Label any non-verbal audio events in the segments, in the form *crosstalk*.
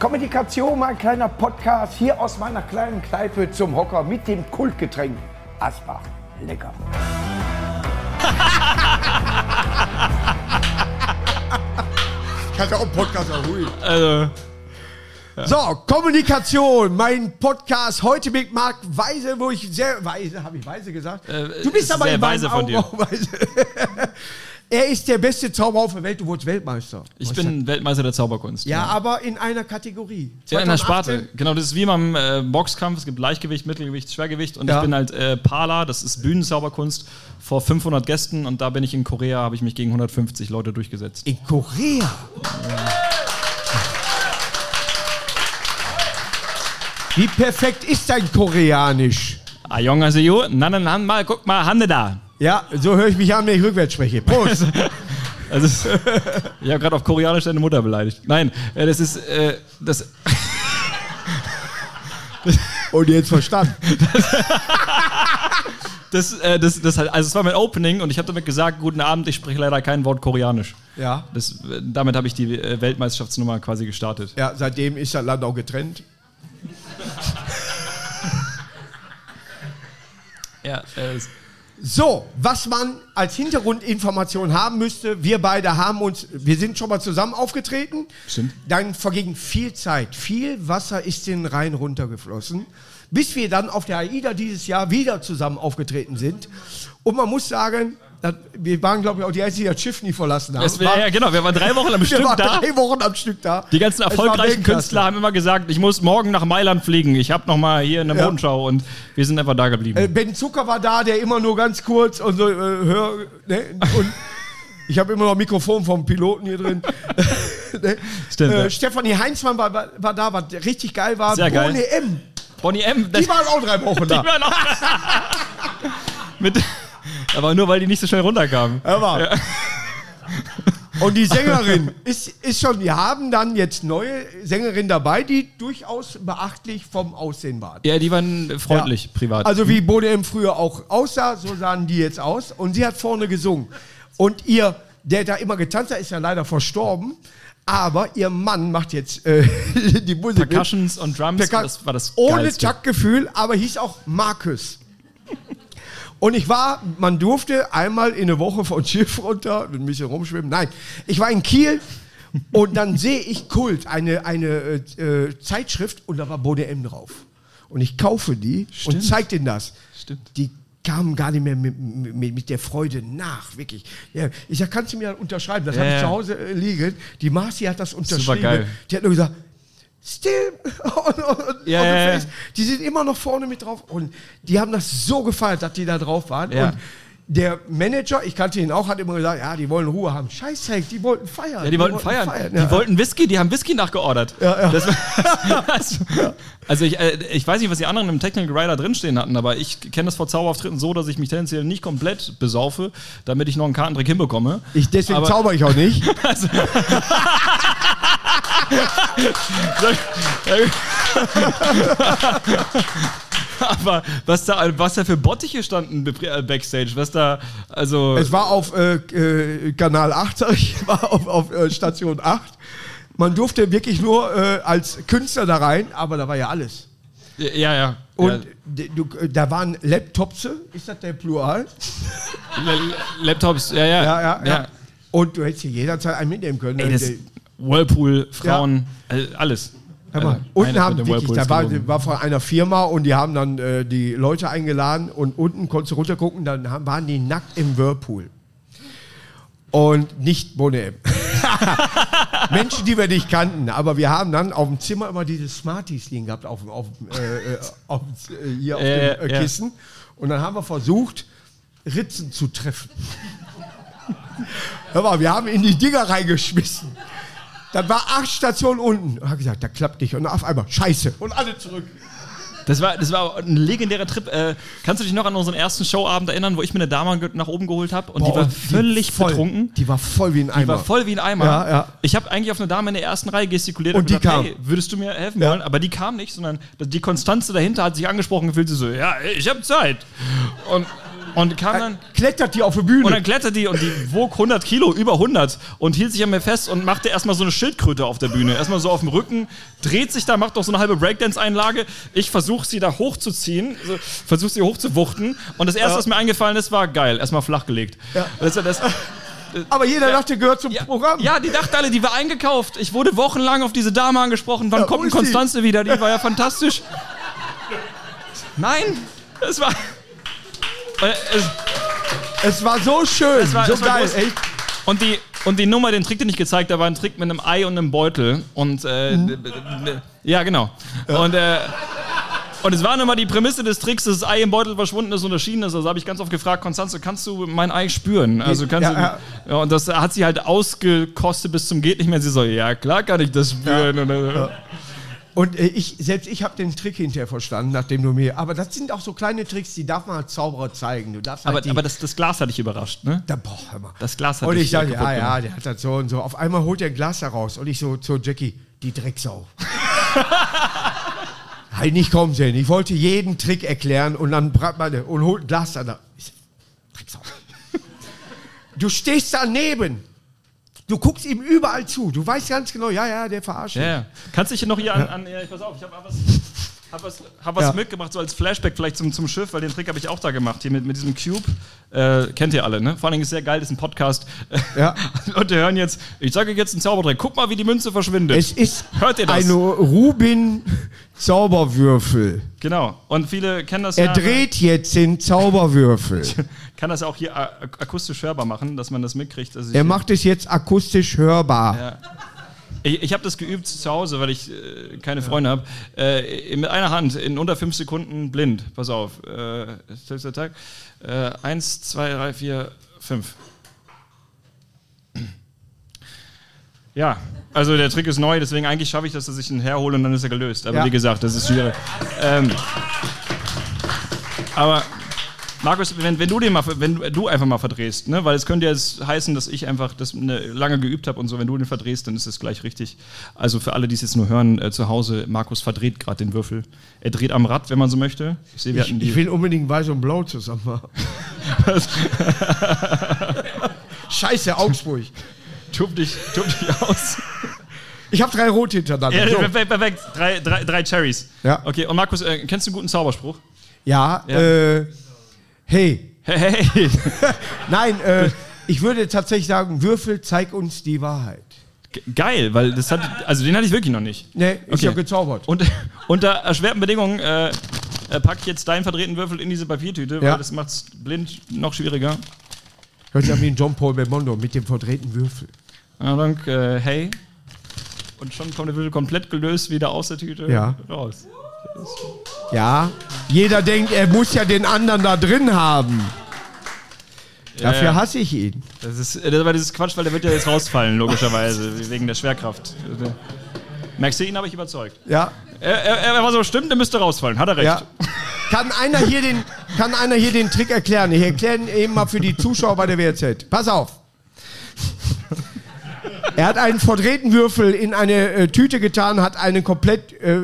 Kommunikation, mein kleiner Podcast hier aus meiner kleinen Kneipe zum Hocker mit dem Kultgetränk Asbach. Lecker. Ich hatte auch einen Podcast, aber hui. Also, So, Kommunikation, mein Podcast heute mit Marc Weise, wo ich sehr weise, habe ich weise gesagt? Äh, du bist ist aber sehr weise von dir. auch weise. *laughs* er ist der beste Zauberer auf der Welt, du wurdest Weltmeister. ich bin Weltmeister der Zauberkunst. Ja, aber in einer Kategorie. Ja, in 2018. Sparte. Genau, das ist wie beim äh, Boxkampf. Es gibt Leichtgewicht, Mittelgewicht, Schwergewicht. Und Ja. ich bin halt äh, Pala, das ist Bühnenzauberkunst, vor 500 Gästen. Und da bin ich in Korea, habe ich mich gegen 150 Leute durchgesetzt. In Korea. Wie perfekt ist dein Koreanisch? Ayongaseyo, nanan han mal, guck mal, Hande da. Ja, so höre ich mich an, wenn ich rückwärts spreche. Prost. *laughs* Also, ich habe gerade auf Koreanisch deine Mutter beleidigt. Nein, äh, das ist, äh, das, *laughs* Und jetzt verstanden. *laughs* das, äh, das, das, also es war mein Opening und ich habe damit gesagt, guten Abend, ich spreche leider kein Wort Koreanisch. Ja. Das, äh, damit habe ich die äh, Weltmeisterschaftsnummer quasi gestartet. Ja, seitdem ist das Land auch getrennt. Ja, äh, So, was man als Hintergrundinformation haben müsste, wir beide haben uns, wir sind schon mal zusammen aufgetreten. Stimmt. Dann verging viel Zeit, viel Wasser ist den Rhein runtergeflossen, bis wir dann auf der AIDA dieses Jahr wieder zusammen aufgetreten sind. Und man muss sagen, wir waren, glaube ich, auch die Einzigen, die das Schiff nie verlassen haben. es wär, ja, genau, wir waren drei Wochen am *laughs* wir Stück waren da. drei Wochen am Stück da. Die ganzen war erfolgreichen. Künstler haben immer gesagt, ich muss morgen nach Mailand fliegen. Ich habe noch mal hier eine Ja. Modenschau und wir sind einfach da geblieben. Äh, Ben Zucker war da, der immer nur ganz kurz und so, äh, hör, ne? und ich habe immer noch ein Mikrofon vom Piloten hier drin. *laughs* ne? Stimmt, Äh, ja. Stefanie Heinzmann war, war, war da, was richtig geil war. Sehr geil. Bohne M. Bonnie M. Die waren auch drei Wochen *laughs* da. die waren auch mit, aber nur weil die nicht so schnell runterkamen. Ja, war. *laughs* Und die Sängerin ist, ist schon, die haben dann jetzt neue Sängerin dabei, die durchaus beachtlich vom Aussehen waren. Ja, die waren freundlich, Ja. privat. Also wie Bode M früher auch aussah, so sahen die jetzt aus. Und sie hat vorne gesungen. Und ihr, der da immer getanzt hat, ist ja leider verstorben. Aber ihr Mann macht jetzt äh, *laughs* die Musik. Percussions und Drums, Percus- das war das Ohne. Taktgefühl, aber hieß auch Markus. Und ich war, man durfte einmal in der Woche von Schiff runter, ein bisschen rumschwimmen. Nein, ich war in Kiel und dann sehe ich Kult, eine, eine äh, äh, Zeitschrift und da war Bode M drauf. Und ich kaufe die und Stimmt. zeig denen das. Stimmt. Die kamen gar nicht mehr mit, mit, mit der Freude nach, wirklich. Ja, ich sag, kannst du mir das unterschreiben? Das Ja, habe ich ja. zu Hause äh, liegen. Die Marci hat das unterschrieben. geil. Die hat nur gesagt, still *laughs* Ja, on the ja, ja. face. Die sind immer noch vorne mit drauf. Und die haben das so gefeiert, dass die da drauf waren. Ja. Und der Manager, ich kannte ihn auch, hat immer gesagt, ja, die wollen Ruhe haben. Scheiße, die wollten feiern. Ja, die wollten feiern. ja. Die wollten Whisky, die haben Whisky nachgeordert. Ja, ja. Das das, *laughs* *laughs* also ich, äh, ich weiß nicht, was die anderen im Technical Rider drinstehen hatten, aber ich kenne das vor Zauberauftritten so, dass ich mich tendenziell nicht komplett besaufe, damit ich noch einen Kartentrick hinbekomme. ich, deswegen aber- zauber ich auch nicht. Aber was da, was da für Bottiche standen äh, backstage, was da, also Es war auf äh, äh, Kanal 8, sag ich, war auf, auf äh, Station 8. Man durfte wirklich nur äh, als Künstler da rein, aber da war ja alles. ja, ja. Und ja. du, äh, da waren Laptops, ist das der Plural? La- Laptops, ja, ja. Ja, ja, ja. Und du hättest hier jederzeit einen mitnehmen können. Ey, das Whirlpool, Frauen, äh, alles. Hör mal, unten haben wirklich, da war, war von einer Firma und die haben dann äh, die Leute eingeladen und unten konntest du runtergucken, dann haben, waren die nackt im Whirlpool. Und nicht Bonem. *laughs* Menschen, die wir nicht kannten, aber wir haben dann auf dem Zimmer immer diese Smarties liegen gehabt, auf, dem- auf, äh, äh, auf, äh, hier auf dem äh, ja. Kissen. Und dann haben wir versucht, Ritzen zu treffen. *laughs* Hör mal, wir haben in die Dinger reingeschmissen. Dann war acht Stationen unten. Und hat gesagt, da klappt nicht. Und auf einmal, scheiße. Und alle zurück. Das war, das war ein legendärer Trip. Äh, kannst du dich noch an unseren ersten Showabend erinnern, wo ich mir eine Dame nach oben geholt habe und die Boah, war und völlig voll, betrunken? Die war voll wie ein Die Eimer. war voll wie ein Eimer. Ja, ja. Ich habe eigentlich auf eine Dame in der ersten Reihe gestikuliert Und die gesagt, kam. hey, würdest du mir helfen Ja. wollen? Aber die kam nicht, sondern die Konstanze dahinter hat sich angesprochen gefühlt, sie so, ja, ich habe Zeit. Und Und kam dann. Klettert die auf die Bühne. Und dann klettert die und die wog 100 Kilo, über 100 und hielt sich an mir fest und machte erstmal so eine Schildkröte auf der Bühne. Erstmal so auf dem Rücken, dreht sich da, macht noch so eine halbe Breakdance-Einlage. Ich versuche sie da hochzuziehen, so, versuche sie hochzuwuchten und das erste, was mir eingefallen ist, war geil, erstmal flachgelegt. Ja. Das, das, Aber jeder dachte, gehört zum ja, Programm. ja, die dachten alle, die war eingekauft. Ich wurde wochenlang auf diese Dame angesprochen. Wann Ja, kommt? Konstanze wieder? Die war ja fantastisch. *laughs* Nein, es war. Äh, es, Es war so schön, Es war- so es geil. Echt. Und die, und die Nummer, den Trick, den ich gezeigt habe, war ein Trick mit einem Ei und einem Beutel. Und äh, Mhm. ja, genau. Und, äh, und es war nun mal die Prämisse des Tricks, dass das Ei im Beutel verschwunden ist und erschienen ist. Also habe ich ganz oft gefragt, Konstanze, kannst du mein Ei spüren? Also kannst Ja, du, ja. ja, und das hat sie halt ausgekostet bis zum geht nicht mehr. Sie so, ja klar kann ich das spüren. Äh, Und äh, ich, selbst ich habe den Trick hinterher verstanden, nachdem du mir. Aber das sind auch so kleine Tricks, die darf man als Zauberer zeigen. Du darfst halt aber die, aber das, das Glas hat dich überrascht, ne? da, boah, hör mal. Das Glas hat Und dich ich sage, ja, ja, der hat das so und so. Auf einmal holt er ein Glas heraus und ich so zu Jackie, die Drecksau. *laughs* halt nicht kommen sehen. Ich wollte jeden Trick erklären und dann meine und holt ein Glas da. Ich so, Drecksau. *laughs* Du stehst daneben. Du guckst ihm überall zu. Du weißt ganz genau, ja, ja, der verarscht. Ja, ja. Kannst du dich noch hier an, an ja, pass auf, ich habe hab was, hab was, hab was Ja. mitgebracht, so als Flashback vielleicht zum, zum Schiff, weil den Trick habe ich auch da gemacht, hier mit, mit diesem Cube. Äh, kennt ihr alle, ne? Vor allen Dingen ist sehr geil, das ist ein Podcast. Ja. *laughs* Leute hören jetzt, ich sage euch jetzt einen Zaubertrick, guck mal, wie die Münze verschwindet. Es ist Hört ihr das? ein Rubin-Zauberwürfel. genau. Und viele kennen das Er ja. dreht jetzt den Zauberwürfel. *laughs* Kann das auch hier akustisch hörbar machen, dass man das mitkriegt. Er macht es jetzt akustisch hörbar. Ja. Ich, ich habe das geübt zu Hause, weil ich äh, keine Freunde habe. Äh, mit einer Hand in unter fünf Sekunden blind. Pass auf. Äh, Tag, Tag. Äh, eins, zwei, drei, vier, fünf. Ja, also der Trick ist neu, deswegen eigentlich schaffe ich das, dass ich ihn herhole und dann ist er gelöst. Aber Ja. wie gesagt, das ist schwierig. Ähm, aber Markus, wenn, wenn du den mal, wenn du einfach mal verdrehst, ne, weil es könnte ja jetzt heißen, dass ich einfach das ne, lange geübt habe und so, wenn du den verdrehst, dann ist es gleich richtig. Also für alle, die es jetzt nur hören, äh, zu Hause, Markus verdreht gerade den Würfel. Er dreht am Rad, wenn man so möchte. Ich wir Ich, ich will unbedingt weiß und blau zusammen machen. *laughs* Scheiße, Augsburg. Tup dich, tup dich aus. Ich habe drei rote hintereinander. Ja, So. perfekt, perfekt. Drei, drei, drei Cherries. Ja. Okay, und Markus, äh, kennst du einen guten Zauberspruch? Ja, Ja. Äh, hey. Hey, hey. *laughs* Nein, äh, ich würde tatsächlich sagen, Würfel, zeig uns die Wahrheit. Ge- Geil, weil das hat, also den hatte ich wirklich noch nicht. Nee, ist Okay. ja gezaubert. Und *laughs* unter erschwerten Bedingungen äh, äh, pack ich jetzt deinen verdrehten Würfel in diese Papiertüte, Ja. weil das macht es blind noch schwieriger. Hört sich an wie ein John Paul Belmondo mit dem verdrehten Würfel. Ja, dank, äh, hey. Und schon kommt der Würfel komplett gelöst wieder aus der Tüte Ja. raus. Ja, jeder denkt, er muss ja den anderen da drin haben. Dafür ja. hasse ich ihn. Das ist, äh, das war dieses Quatsch, weil der wird ja jetzt rausfallen, logischerweise, *laughs* wegen der Schwerkraft. Merkst du, ihn habe ich überzeugt. Ja, Er, er, er war so, stimmt, der müsste rausfallen. Hat er recht. ja. Kann einer, hier den, kann einer hier den Trick erklären? Ich erkläre ihn eben mal für die Zuschauer bei der WRZ. Pass auf. Er hat einen verdrehten Würfel in eine äh, Tüte getan, hat einen komplett äh,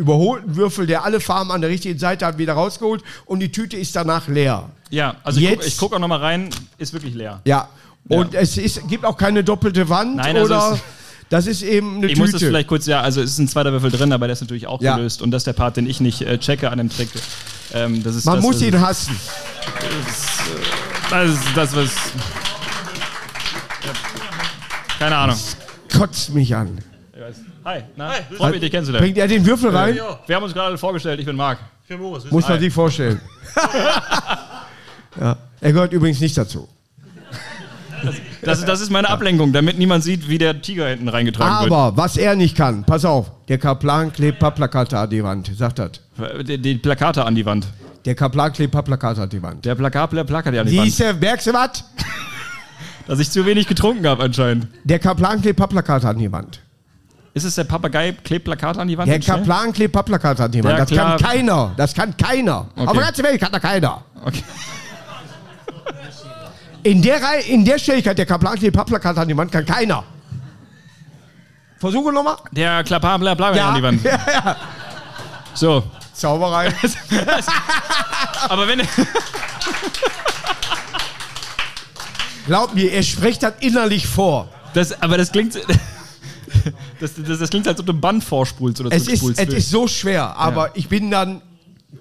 überholten Würfel, der alle Farben an der richtigen Seite hat, wieder rausgeholt und die Tüte ist danach leer. Ja, also ich guck- Jetzt- ich gucke auch nochmal rein, ist wirklich leer. Ja. Und Ja. es ist, gibt auch keine doppelte Wand Nein, also oder. das ist eben eine Ich Tüte. muss das vielleicht kurz, ja, also es ist ein zweiter Würfel drin, aber der ist natürlich auch Ja. gelöst. Und das ist der Part, den ich nicht äh, checke an dem Trick. Ähm, das ist Man das, muss was- ihn hassen. Das ist das, was. Ja. Keine Ahnung. Kotzt mich an. Hi, na, freut mich, dich kennenzulernen. Bringt er den Würfel rein? Wir haben uns gerade alle vorgestellt, ich bin Marc. Muss man sich vorstellen. *laughs* ja. Er gehört übrigens nicht dazu. Das, das ist meine Ablenkung, damit niemand sieht, wie der Tiger hinten reingetragen Aber was er nicht kann, pass auf, der Kaplan klebt Pappplakate an die Wand. Sagt das. wird. Die, die Plakate an die Wand. Der Kaplan klebt Pappplakate an die Wand. Der Plakat, der Plakat an die Wand. Siehst du, merkst du was? Dass ich zu wenig getrunken habe anscheinend. Der Kaplan klebt Pappplakate an die Wand. Ist es der Papagei, klebt Plakate an die Wand? Der? Kaplan klebt Pappplakate an die Wand. Ja, das klar. kann keiner. Das kann keiner. Okay. Auf der ganzen Welt kann da keiner. Okay. In der, Reihe, in der Schnelligkeit, der Kaplan klebt Pappplakate an die Wand, kann keiner. Versuche nochmal. Der Klapper, bla, bla, an die Wand. *laughs* Ja, ja. So. Zauberei. *laughs* *laughs* Aber wenn, Glaub mir, er spricht das innerlich vor. Das, aber das klingt. Das, das, das klingt, als ob du ein Band vorspulst oder Es ist, es ist so schwer, aber ich bin dann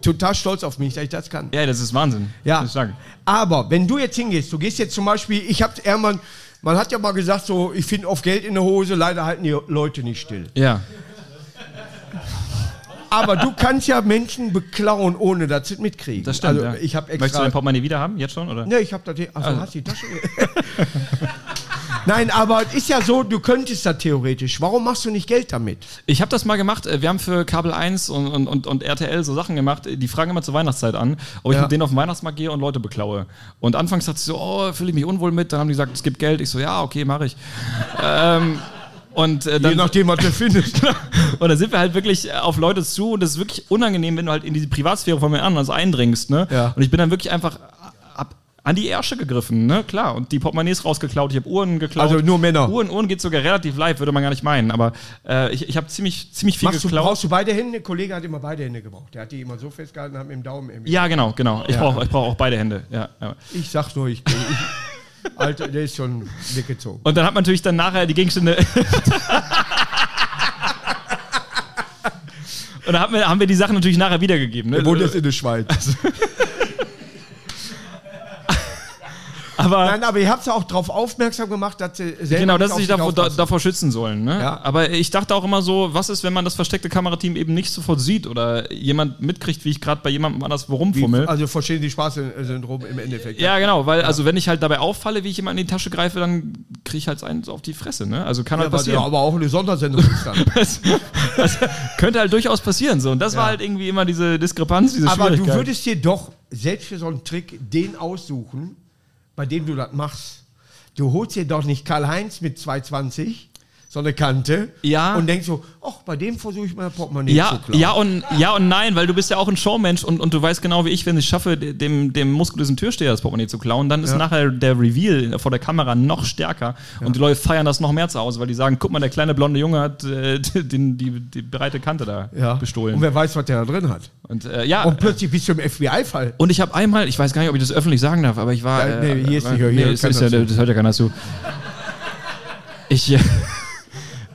total stolz auf mich, dass ich das kann. ja, das ist Wahnsinn. Ja. Muss ich sagen. Aber wenn du jetzt hingehst, du gehst jetzt zum Beispiel, ich habe irgendwann, man hat ja mal gesagt, so, ich finde oft Geld in der Hose, leider halten die Leute nicht still. Ja. Aber du kannst ja Menschen beklauen, ohne dass sie es mitkriegen. Das stimmt. Also ja. ich habe Möchtest du extra. dein Portemonnaie wieder haben? Jetzt schon? Oder? Ne, ich habe das. Achso, Also- hast du die Tasche? *laughs* Nein, aber es ist ja so, du könntest das theoretisch. Warum machst du nicht Geld damit? Ich habe das mal gemacht. äh, Wir haben für Kabel 1 und, und, und, und RTL so Sachen gemacht. Die fragen immer zur Weihnachtszeit an, ob ich Ja. mit denen auf den Weihnachtsmarkt gehe und Leute beklaue. Und anfangs dachte ich so, oh, fühle ich mich unwohl mit. Dann haben die gesagt, es gibt Geld. Ich so, ja, okay, mache ich. *laughs* ähm, und, äh, Je dann, nachdem, was du findest. *laughs* und dann sind wir halt wirklich auf Leute zu und das ist wirklich unangenehm, wenn du halt in die Privatsphäre von mir anderen eindringst. Ne? Ja. Und ich bin dann wirklich einfach an die Ärsche gegriffen, ne? Klar. Und die Portemonnaies rausgeklaut, ich habe Uhren geklaut. Also nur Männer. Uhren, Uhren geht sogar relativ live, würde man gar nicht meinen. Aber äh, ich, ich habe ziemlich, ziemlich viel Machst du, geklaut. brauchst du beide Hände? Der Kollege hat immer beide Hände gebraucht. Der hat die immer so festgehalten, hat mit dem Daumen irgendwie. Ja, genau, genau. Ich Ja. brauche brauch auch beide Hände. Ja, ja. Ich sag's nur, ich. ich *laughs* Alter, der ist schon weggezogen. Und dann hat man natürlich dann nachher die Gegenstände. *laughs* Und dann haben wir, haben wir die Sachen natürlich nachher wiedergegeben. Ne? Der wohnt jetzt in der Schweiz. Aber Nein, aber ihr habt ja auch darauf aufmerksam gemacht, dass sie selber genau, dass sie sich davor, da, davor schützen sollen. Ne? Ja. Aber ich dachte auch immer so, was ist, wenn man das versteckte Kamerateam eben nicht sofort sieht oder jemand mitkriegt, wie ich gerade bei jemandem anders rumfummel? Also verstehen die Straßensyndrom im Endeffekt. Ja, genau, weil also wenn ich halt dabei auffalle, wie ich jemand in die Tasche greife, dann kriege ich halt eins auf die Fresse, ne? Also kann halt Ja, was ja passieren. aber auch eine Sondersendung ist dann. *laughs* Das, das könnte halt durchaus passieren so und das war halt irgendwie immer diese Diskrepanz, diese aber du würdest dir doch selbst für so einen Trick den aussuchen, bei dem du das machst. Du holst dir doch nicht Karl-Heinz mit 220, so eine Kante, Ja. und denkst so, ach, bei dem versuche ich mal Portemonnaie ja, zu klauen. ja und ja und nein, weil du bist ja auch ein Showmensch und, und du weißt genau wie ich, wenn ich es schaffe, dem, dem muskulösen Türsteher das Portemonnaie zu klauen, dann ist Ja. nachher der Reveal vor der Kamera noch stärker und die Leute feiern das noch mehr zu Hause, weil die sagen, guck mal, der kleine blonde Junge hat äh, den, die, die breite Kante da Ja. bestohlen. Und wer weiß, was der da drin hat. Und, äh, ja, Und plötzlich bist du im FBI-Fall. Und ich habe einmal, ich weiß gar nicht, ob ich das öffentlich sagen darf, aber ich war. Ja, nee, hier ist äh, nicht, hier nee, das, kann ist ja, das das hört ja keiner zu. Ich, äh,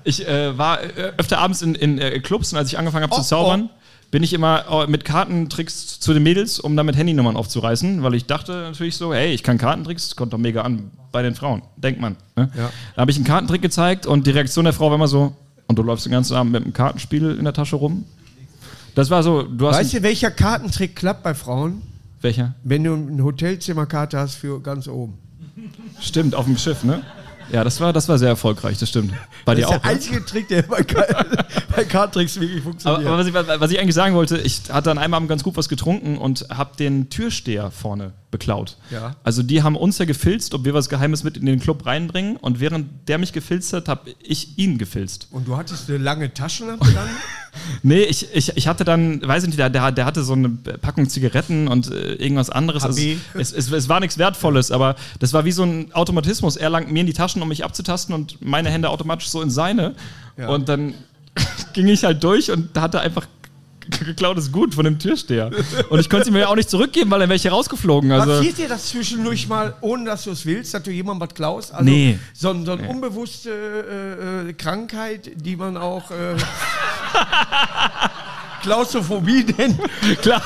ich äh, war äh, öfter abends in, in äh, Clubs und als ich angefangen habe Oh, zu zaubern, bin ich immer äh, mit Kartentricks zu den Mädels, um damit Handynummern aufzureißen, weil ich dachte natürlich so, hey, ich kann Kartentricks, kommt doch mega an bei den Frauen, denkt man. Ne? Ja. Da habe ich einen Kartentrick gezeigt und die Reaktion der Frau war immer so, und du läufst den ganzen Abend mit einem Kartenspiel in der Tasche rum. Das war so, du hast. Weißt du, welcher Kartentrick klappt bei Frauen? welcher? Wenn du eine Hotelzimmerkarte hast für ganz oben. Stimmt, auf dem Schiff, ne? Ja, das war, das war sehr erfolgreich, das stimmt. Bei dir Das ist auch. der Ne? einzige Trick, der bei, *laughs* bei Kartentricks wirklich Aber, funktioniert. aber was, ich, was ich eigentlich sagen wollte, ich hatte an einem Abend ganz gut was getrunken und habe den Türsteher vorne beklaut. Ja. Also die haben uns ja gefilzt, ob wir was Geheimes mit in den Club reinbringen und während der mich gefilzt hat, habe ich ihn gefilzt. Und du hattest eine lange Taschenlampe dann? *laughs* Nee, ich, ich, ich hatte dann, weiß ich nicht, der, der, der hatte so eine Packung Zigaretten und äh, irgendwas anderes. Also, es, es, es war nichts Wertvolles, aber das war wie so ein Automatismus. Er langt mir in die Taschen, um mich abzutasten und meine Hände automatisch so in seine. Ja. Und dann *laughs* ging ich halt durch und hatte einfach g- geklautes Gut von dem Türsteher. Und ich konnte sie mir auch nicht zurückgeben, weil dann wäre ich hier rausgeflogen. Also, Passiert dir das zwischendurch mal, ohne dass du es willst, dass du jemandem was klaust? Also Nee. So, so eine unbewusste äh, äh, Krankheit, die man auch äh, *laughs* Klaustrophobie nennt. klar.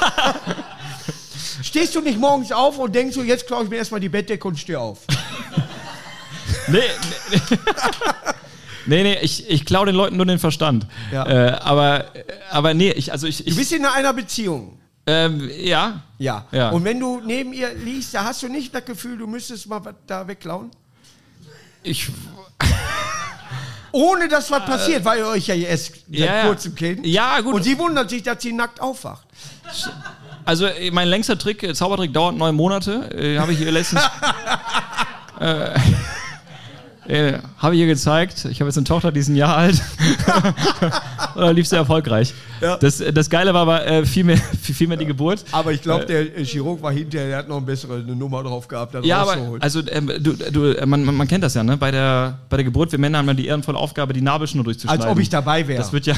Stehst du nicht morgens auf und denkst so, jetzt klaue ich mir erstmal die Bettdecke und stehe auf. Nee, nee. *laughs* Nee, nee, ich, ich klaue den Leuten nur den Verstand. Ja. Äh, aber, aber nee, ich, also ich, Du ich bist in einer Beziehung. ähm, ja, Ja. Ja. Und wenn du neben ihr liegst, da hast du nicht das Gefühl, du müsstest mal was da wegklauen? ich, Ohne dass was passiert, weil ihr euch ja erst seit Äh, Ja, ja. kurzem kennt. Ja, gut. Und sie wundert sich, dass sie nackt aufwacht. also äh, mein längster Trick, äh, Zaubertrick dauert neun Monate, äh, habe ich ihr letztens, *laughs* äh, äh, habe ich ihr gezeigt. Ich habe jetzt eine Tochter, die ist ein Jahr alt. *laughs* Und da lief sehr erfolgreich. Ja. Das, das Geile war aber äh, viel, mehr, *laughs* viel, mehr die Geburt. Aber ich glaube, der äh, Chirurg war hinterher, der hat noch eine bessere eine Nummer drauf gehabt, Ja, aber also ähm, du, du, äh, man, man, kennt das ja, ne? Bei der, bei der Geburt, wir Männer haben dann die ehrenvolle Aufgabe, die Nabelschnur durchzuschneiden. Als ob ich dabei wäre. Das wird ja.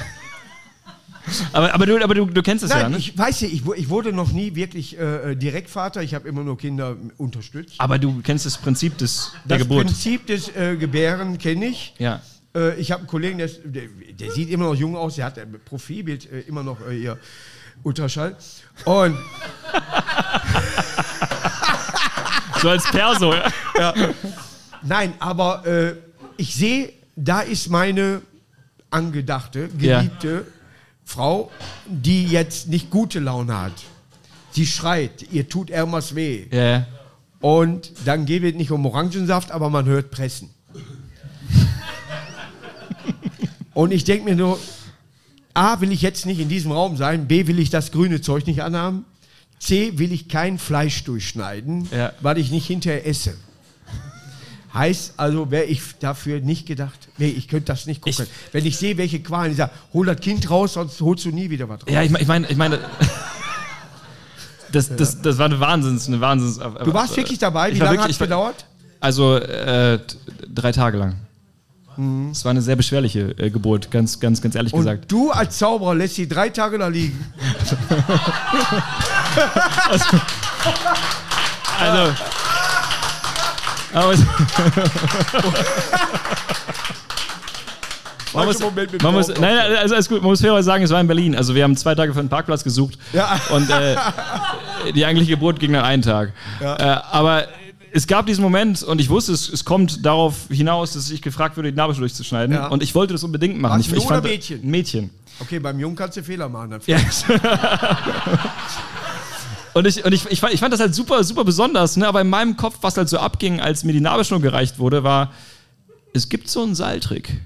Aber, aber, du, aber du, du kennst es ja, Nein, ne? ich weiß ja, ich, ich wurde noch nie wirklich äh, Direktvater. Ich habe immer nur Kinder unterstützt. aber du kennst das Prinzip des, der das Geburt. Prinzip des äh, Gebären kenne ich. Ja. Äh, ich habe einen Kollegen, der, der, der sieht immer noch jung aus, der hat ein Profilbild äh, immer noch äh, hier Ultraschall. Und So als Perso. ja. nein, aber äh, ich sehe, da ist meine angedachte, Ja. Frau, die jetzt nicht gute Laune hat. Sie schreit, ihr tut irgendwas weh. Ja. Und dann geht es nicht um Orangensaft, aber man hört Pressen. Und ich denke mir nur, A, will ich jetzt nicht in diesem Raum sein, B, will ich das grüne Zeug nicht anhaben, C, will ich kein Fleisch durchschneiden, Ja. weil ich nicht hinterher esse. Heißt also, wäre ich dafür nicht gedacht. Nee, ich könnte das nicht gucken. Wenn ich sehe, welche Qualen, ich sage, hol das Kind raus, sonst holst du nie wieder was raus. Ja, ich meine, ich meine, ich meine *laughs* das, das, das war eine Wahnsinns, eine Wahnsinns. Du warst wirklich dabei, wie lange hat es gedauert? Also äh, drei Tage lang. Es war eine sehr beschwerliche äh, Geburt, ganz, ganz, ganz ehrlich Und gesagt. du als Zauberer lässt sie drei Tage da liegen. *laughs* Also. Es, *laughs* man muss, man muss, nein, nein, also alles gut. Man muss fairerweise sagen, es war in Berlin. Also wir haben zwei Tage für einen Parkplatz gesucht. Ja. Und äh, die eigentliche Geburt ging dann einen Tag. Äh, aber es gab diesen Moment und ich wusste, es, es kommt darauf hinaus, dass ich gefragt wurde, die Nabelschnur durchzuschneiden. Ja. Und ich wollte das unbedingt machen. Was, ich, fand, Mädchen? Mädchen. Okay, beim Jungen kannst du Fehler machen. Dann Ja. *laughs* Und ich, und ich, ich, fand, ich fand das halt super, super besonders, ne? aber in meinem Kopf, was halt so abging, als mir die Nabelschnur gereicht wurde, war, es gibt so einen Seiltrick,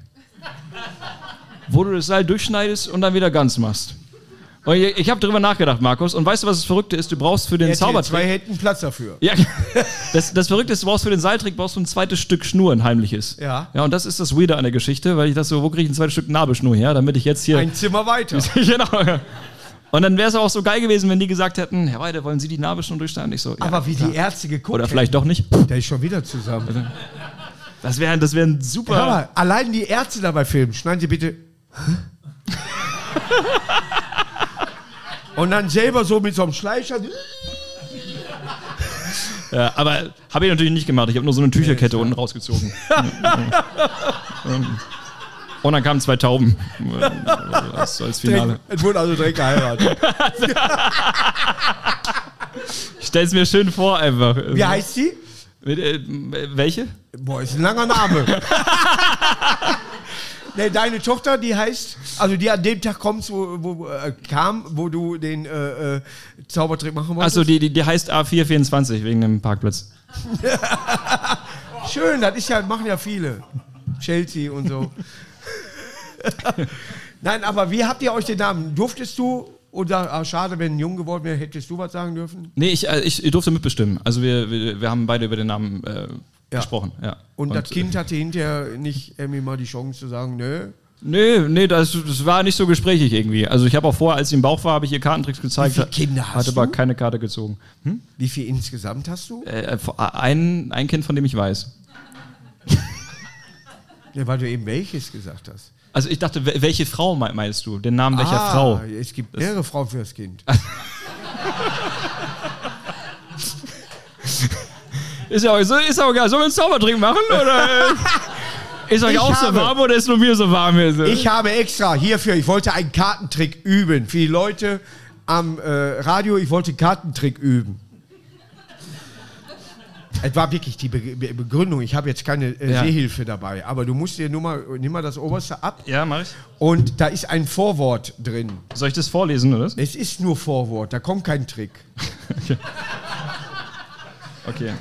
wo du das Seil durchschneidest und dann wieder ganz machst. Und ich, ich habe darüber nachgedacht, Markus, und weißt du, was das Verrückte ist? Du brauchst für den Jetzt hier zwei Zaubertrick... hätten Platz dafür. Ja, *laughs* das, das Verrückte ist, du brauchst für den Seiltrick brauchst du ein zweites Stück Schnur, ein heimliches. Ja. Ja, und das ist das Weirde an der Geschichte, weil ich das so, wo kriege ich ein zweites Stück Nabelschnur her, damit ich jetzt hier... Ein Zimmer weiter. *laughs* genau. Ja. Und dann wäre es auch so geil gewesen, wenn die gesagt hätten, Herr Weide, wollen Sie die Narbe schon durchschneiden? Ich so, ja, Aber wie die Ärzte geguckt Oder vielleicht doch nicht. Der ist schon wieder zusammen. Das wäre das wär ein super. Hör mal, allein die Ärzte dabei filmen. Schneiden Sie bitte. *laughs* Und dann selber so mit so einem Schleicher. Ja, aber habe ich natürlich nicht gemacht. Ich habe nur so eine Tücherkette unten rausgezogen. *laughs* Und dann kamen zwei Tauben. Das als Finale. Es wurde also direkt geheiratet. *laughs* Ich stell's mir schön vor einfach. Wie heißt sie? Äh, welche? Boah, ist ein langer Name. *laughs* nee, deine Tochter, die heißt, also die an dem Tag kommt, wo, wo äh, kam, wo du den äh, äh, Zaubertrick machen wolltest. Achso, die, die, die heißt A424 wegen dem Parkplatz. *laughs* Schön, das ist ja, machen ja viele. Chelsea und so. Nein, aber wie habt ihr euch den Namen? Durftest du oder ah, schade, wenn Jung geworden wäre, hättest du was sagen dürfen? Nee, ich, äh, ich durfte mitbestimmen. Also wir, wir, wir haben beide über den Namen äh, Ja. gesprochen. Ja. Und, das Kind hatte hinterher nicht irgendwie mal die Chance zu sagen, nö. Nee, nee, das, das war nicht so gesprächig irgendwie. Also ich habe auch vorher, als sie im Bauch war, habe ich ihr Kartentricks gezeigt. Wie viele Kinder hast Hat aber du? keine Karte gezogen. Wie viel insgesamt hast du? Äh, ein, ein Kind, von dem ich weiß. Ja, weil du eben welches gesagt hast. Also ich dachte, wel- welche Frau me- meinst du? Den Namen welcher ah, Frau? Es gibt mehrere Frauen für das Kind. *laughs* Ist ja auch, so- ist auch egal. Sollen wir einen Zaubertrink machen? Oder *laughs* ist euch Ich auch so habe- warm oder ist nur mir so warm? Hier? so? Ich habe extra hierfür, ich wollte einen Kartentrick üben. Für die Leute am äh, Radio, ich wollte einen Kartentrick üben. Es war wirklich die Be Be Begründung. Ich habe jetzt keine äh, Ja. Sehhilfe dabei, aber du musst dir nur mal, nimm mal das oberste ab. ja, mach ich. Und da ist ein Vorwort drin. Soll ich das vorlesen, oder? Es ist nur Vorwort, da kommt kein Trick. *laughs* Okay.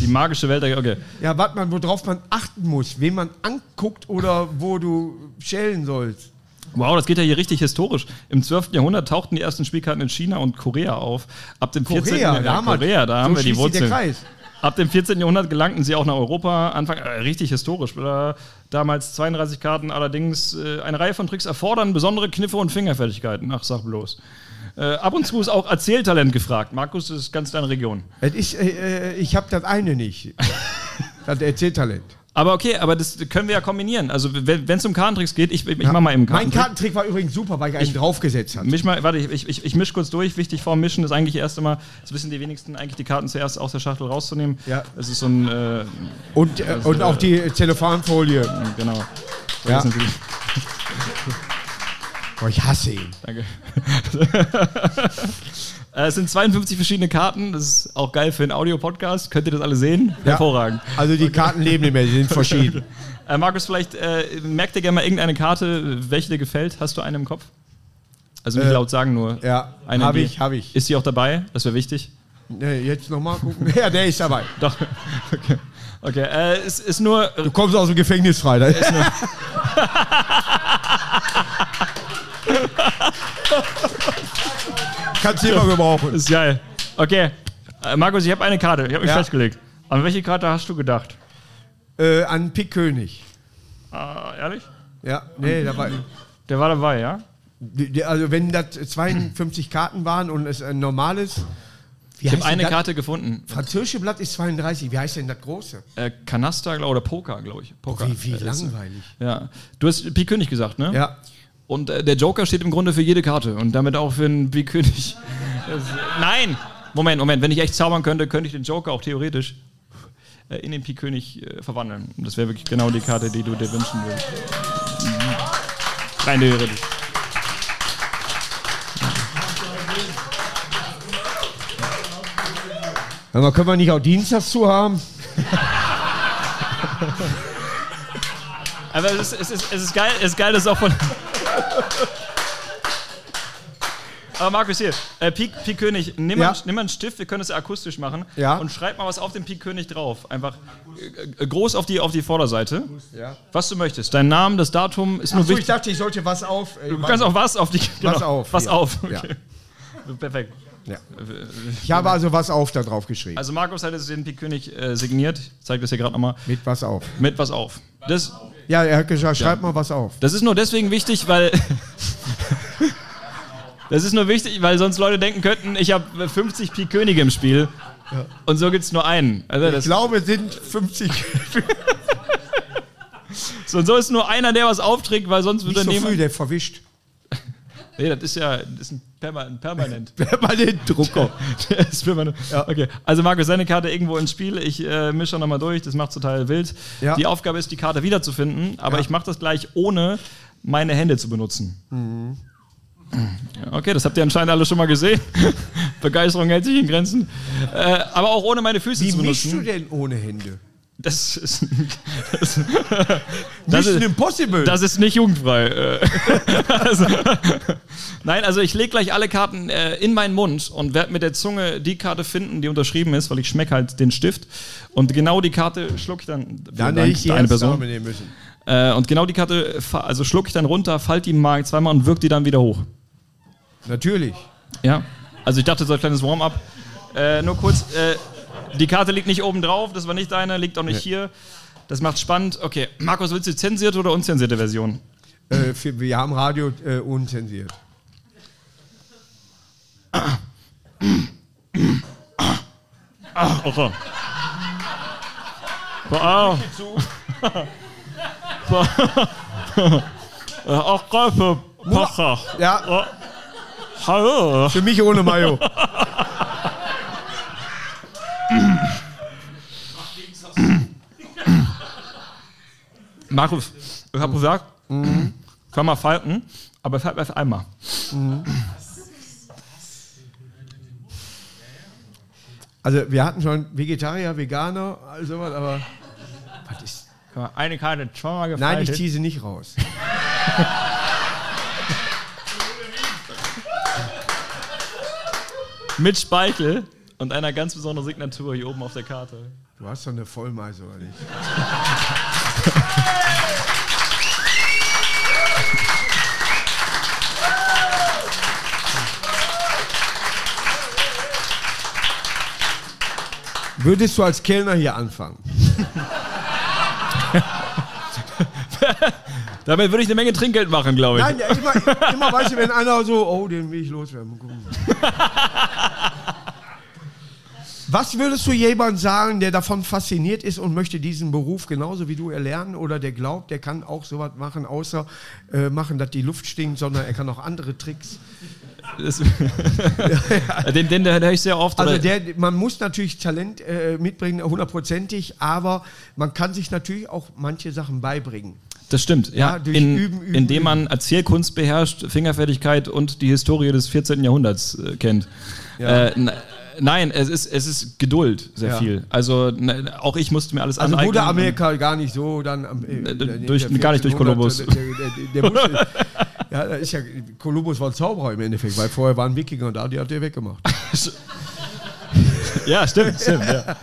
Die magische Welt. Okay. Ja, was man, worauf man achten muss, wen man anguckt oder wo du schälen sollst. Wow, das geht ja hier richtig historisch. Im 12. Jahrhundert tauchten die ersten Spielkarten in China und Korea auf. Ab dem 14. Korea, ja, da Korea, da so haben wir die sich der Wurzeln. Kreis. Ab dem 14. Jahrhundert gelangten sie auch nach Europa. Anfang äh, richtig historisch. Äh, damals 32 Karten, allerdings äh, eine Reihe von Tricks erfordern besondere Kniffe und Fingerfertigkeiten. Ach, sag bloß. Äh, ab und zu ist auch Erzähltalent gefragt. Markus, das ist ganz deine Region. Äh, äh, ich habe das eine nicht. *laughs* das Erzähltalent. Aber okay, aber das können wir ja kombinieren. Also wenn es um Kartentricks geht, ich, ich, ich mach mal eben Mein Kartentrick. Kartentrick war übrigens super, weil ich einen draufgesetzt hatte. Misch mal, warte, ich, ich, ich misch kurz durch. Wichtig vorm Mischen ist eigentlich erst immer, das wissen die wenigsten, eigentlich die Karten zuerst aus der Schachtel rauszunehmen. Ja. Es ist so ein, äh, Und, äh, und auch die Zellophanfolie. genau. Ja. Boah, ich hasse ihn. Danke. *laughs* Äh, es sind 52 verschiedene Karten. Das ist auch geil für einen Audio-Podcast. Könnt ihr das alle sehen? Hervorragend. Also die Karten leben nicht mehr, die sind verschieden. *laughs* Äh, Markus, vielleicht äh, merkt dir gerne mal irgendeine Karte, welche dir gefällt. Hast du eine im Kopf? Also nicht Äh, laut sagen, nur. Ja, eine habe die- ich, habe ich. Ist sie auch dabei? Das wäre wichtig. Nee, jetzt nochmal gucken. *laughs* Ja, der ist dabei. Doch. *laughs* Okay. Okay. Äh, es ist nur. Du kommst aus dem Gefängnis frei. Da Kannst du immer gebrauchen. Ist geil. Okay. Äh, Markus, ich habe eine Karte. Ich habe mich Ja. festgelegt. An welche Karte hast du gedacht? Äh, an Pik König. Äh, ehrlich? Ja, nee, da war, Der war dabei, ja? die- die- also wenn das 52 Karten waren und es ein normales. Wie Ich habe eine? Karte gefunden. Französische Blatt ist 32. Wie heißt denn das große? Äh, Kanaster, oder Poker, glaube ich. Poker. Wie, wie Äh, ist- langweilig. Ja. Du hast Pik König gesagt, ne? Ja. Und äh, der Joker steht im Grunde für jede Karte und damit auch für einen Pik König. Das- *laughs* Nein! Moment, Moment. Wenn ich echt zaubern könnte, könnte ich den Joker auch theoretisch äh, in den Pik König äh, verwandeln. Und das wäre wirklich genau die Karte, die du dir wünschen würdest. Rein theoretisch. Aber können wir nicht auch Dienstags zu haben? Aber es ist, es ist, es ist geil, es ist geil, dass auch von. Aber Markus, hier, äh, Pik, Pik König, nimm, Ja. mal, nimm mal einen Stift, wir können es ja akustisch machen. Ja. Und schreib mal was auf den Pik König drauf. Einfach äh, äh, groß auf die, auf die Vorderseite. Ja. Was du möchtest. Dein Name, das Datum ist nur Achso, ich wichtig. dachte, ich sollte was auf. äh, Du kannst auch was auf die. Was auf, Was ja. auf. Ja. Okay. Perfekt. Ja. Ich habe also was auf da drauf geschrieben. Also Markus hat jetzt den Pik König äh, signiert. Ich zeige das hier gerade nochmal. Mit was auf. Mit was auf. Das, Ja, er hat gesagt, schreib mal was auf. Das ist nur deswegen wichtig, weil. *laughs* das ist nur wichtig, weil sonst Leute denken könnten, ich habe 50 Pik Könige im Spiel. Und so gibt es nur einen. Also Ich das, glaube, es sind 50. *laughs* so, und so ist nur einer, der was aufträgt, weil sonst Nicht würde so niemand. früh, der verwischt. *laughs* nee, das ist ja das ist ein Perma ein permanent. *laughs* Den Drucker. Ist permanent. Okay, also Markus, seine Karte irgendwo ins Spiel. Ich äh, mische nochmal durch, das macht total wild. Ja. Die Aufgabe ist, die Karte wiederzufinden, aber Ja. ich mache das gleich ohne meine Hände zu benutzen. Mhm. Okay, das habt ihr anscheinend alle schon mal gesehen. *laughs* Begeisterung hält sich in Grenzen. Äh, aber auch ohne meine Füße Wie zu mischst du benutzen. denn ohne Hände? Das ist, *laughs* das, *laughs* das, ist, Impossible. das ist nicht jugendfrei. äh. also, nein, also ich lege gleich alle Karten äh, in meinen Mund und werde mit der Zunge die Karte finden, die unterschrieben ist, weil ich schmecke halt den Stift. Und genau die Karte schlucke ich dann. Dann Dank, ich die eine Person müssen. Äh, und genau die Karte, also schlucke ich dann runter, falte die im Magen zweimal und wirke die dann wieder hoch. Natürlich. Ja. Also ich dachte, so ein kleines Warm-up. Äh, nur kurz, äh, die Karte liegt nicht oben drauf, das war nicht deine, liegt auch nicht hier. Das macht spannend. Okay, Markus, willst du zensierte oder unzensierte Version? Äh, für, wir haben Radio äh, unzensiert. Okay. Wow. Auch geil für Pocher. Ja, Hallo. für mich ohne Mayo. Markus, ich habe gesagt, kann man falten, aber fällt erst einmal. Also wir hatten schon Vegetarier, Veganer, all sowas, aber was ist? Eine Karte zweimal Nein, gefaltet. ich ziehe sie nicht raus. *laughs* Mit Speichel und einer ganz besonderen Signatur hier oben auf der Karte. Du hast doch eine Vollmeise, oder nicht? Würdest du als Kellner hier anfangen? *laughs* *laughs* Damit würde ich eine Menge Trinkgeld machen, glaube ich. Nein, ja, immer, immer weißt du, wenn einer so, oh, den will ich loswerden. *laughs* Was würdest du jemand sagen, der davon fasziniert ist und möchte diesen Beruf genauso wie du erlernen oder der glaubt, der kann auch sowas machen, außer äh, machen, dass die Luft stinkt, sondern er kann auch andere Tricks? Den, *laughs* den, den höre ich sehr oft. Also der, man muss natürlich Talent äh, mitbringen, hundertprozentig, aber man kann sich natürlich auch manche Sachen beibringen. Das stimmt, ja. Ja, durch In, Üben, Üben, indem man Erzählkunst beherrscht, Fingerfertigkeit und die Historie des 14. Jahrhunderts äh, kennt. Äh, n- nein, es ist, es ist Geduld sehr Ja. viel. Also ne, auch ich musste mir alles Also aneignen. wurde Amerika gar nicht so dann am, äh, Äh, durch- gar nicht durch 1400, Kolumbus. *laughs* Ja, da ist ja Kolumbus war ein Zauberer im Endeffekt, weil vorher waren Wikinger da, die hat er weggemacht. *laughs* Ja, stimmt, stimmt. Ja.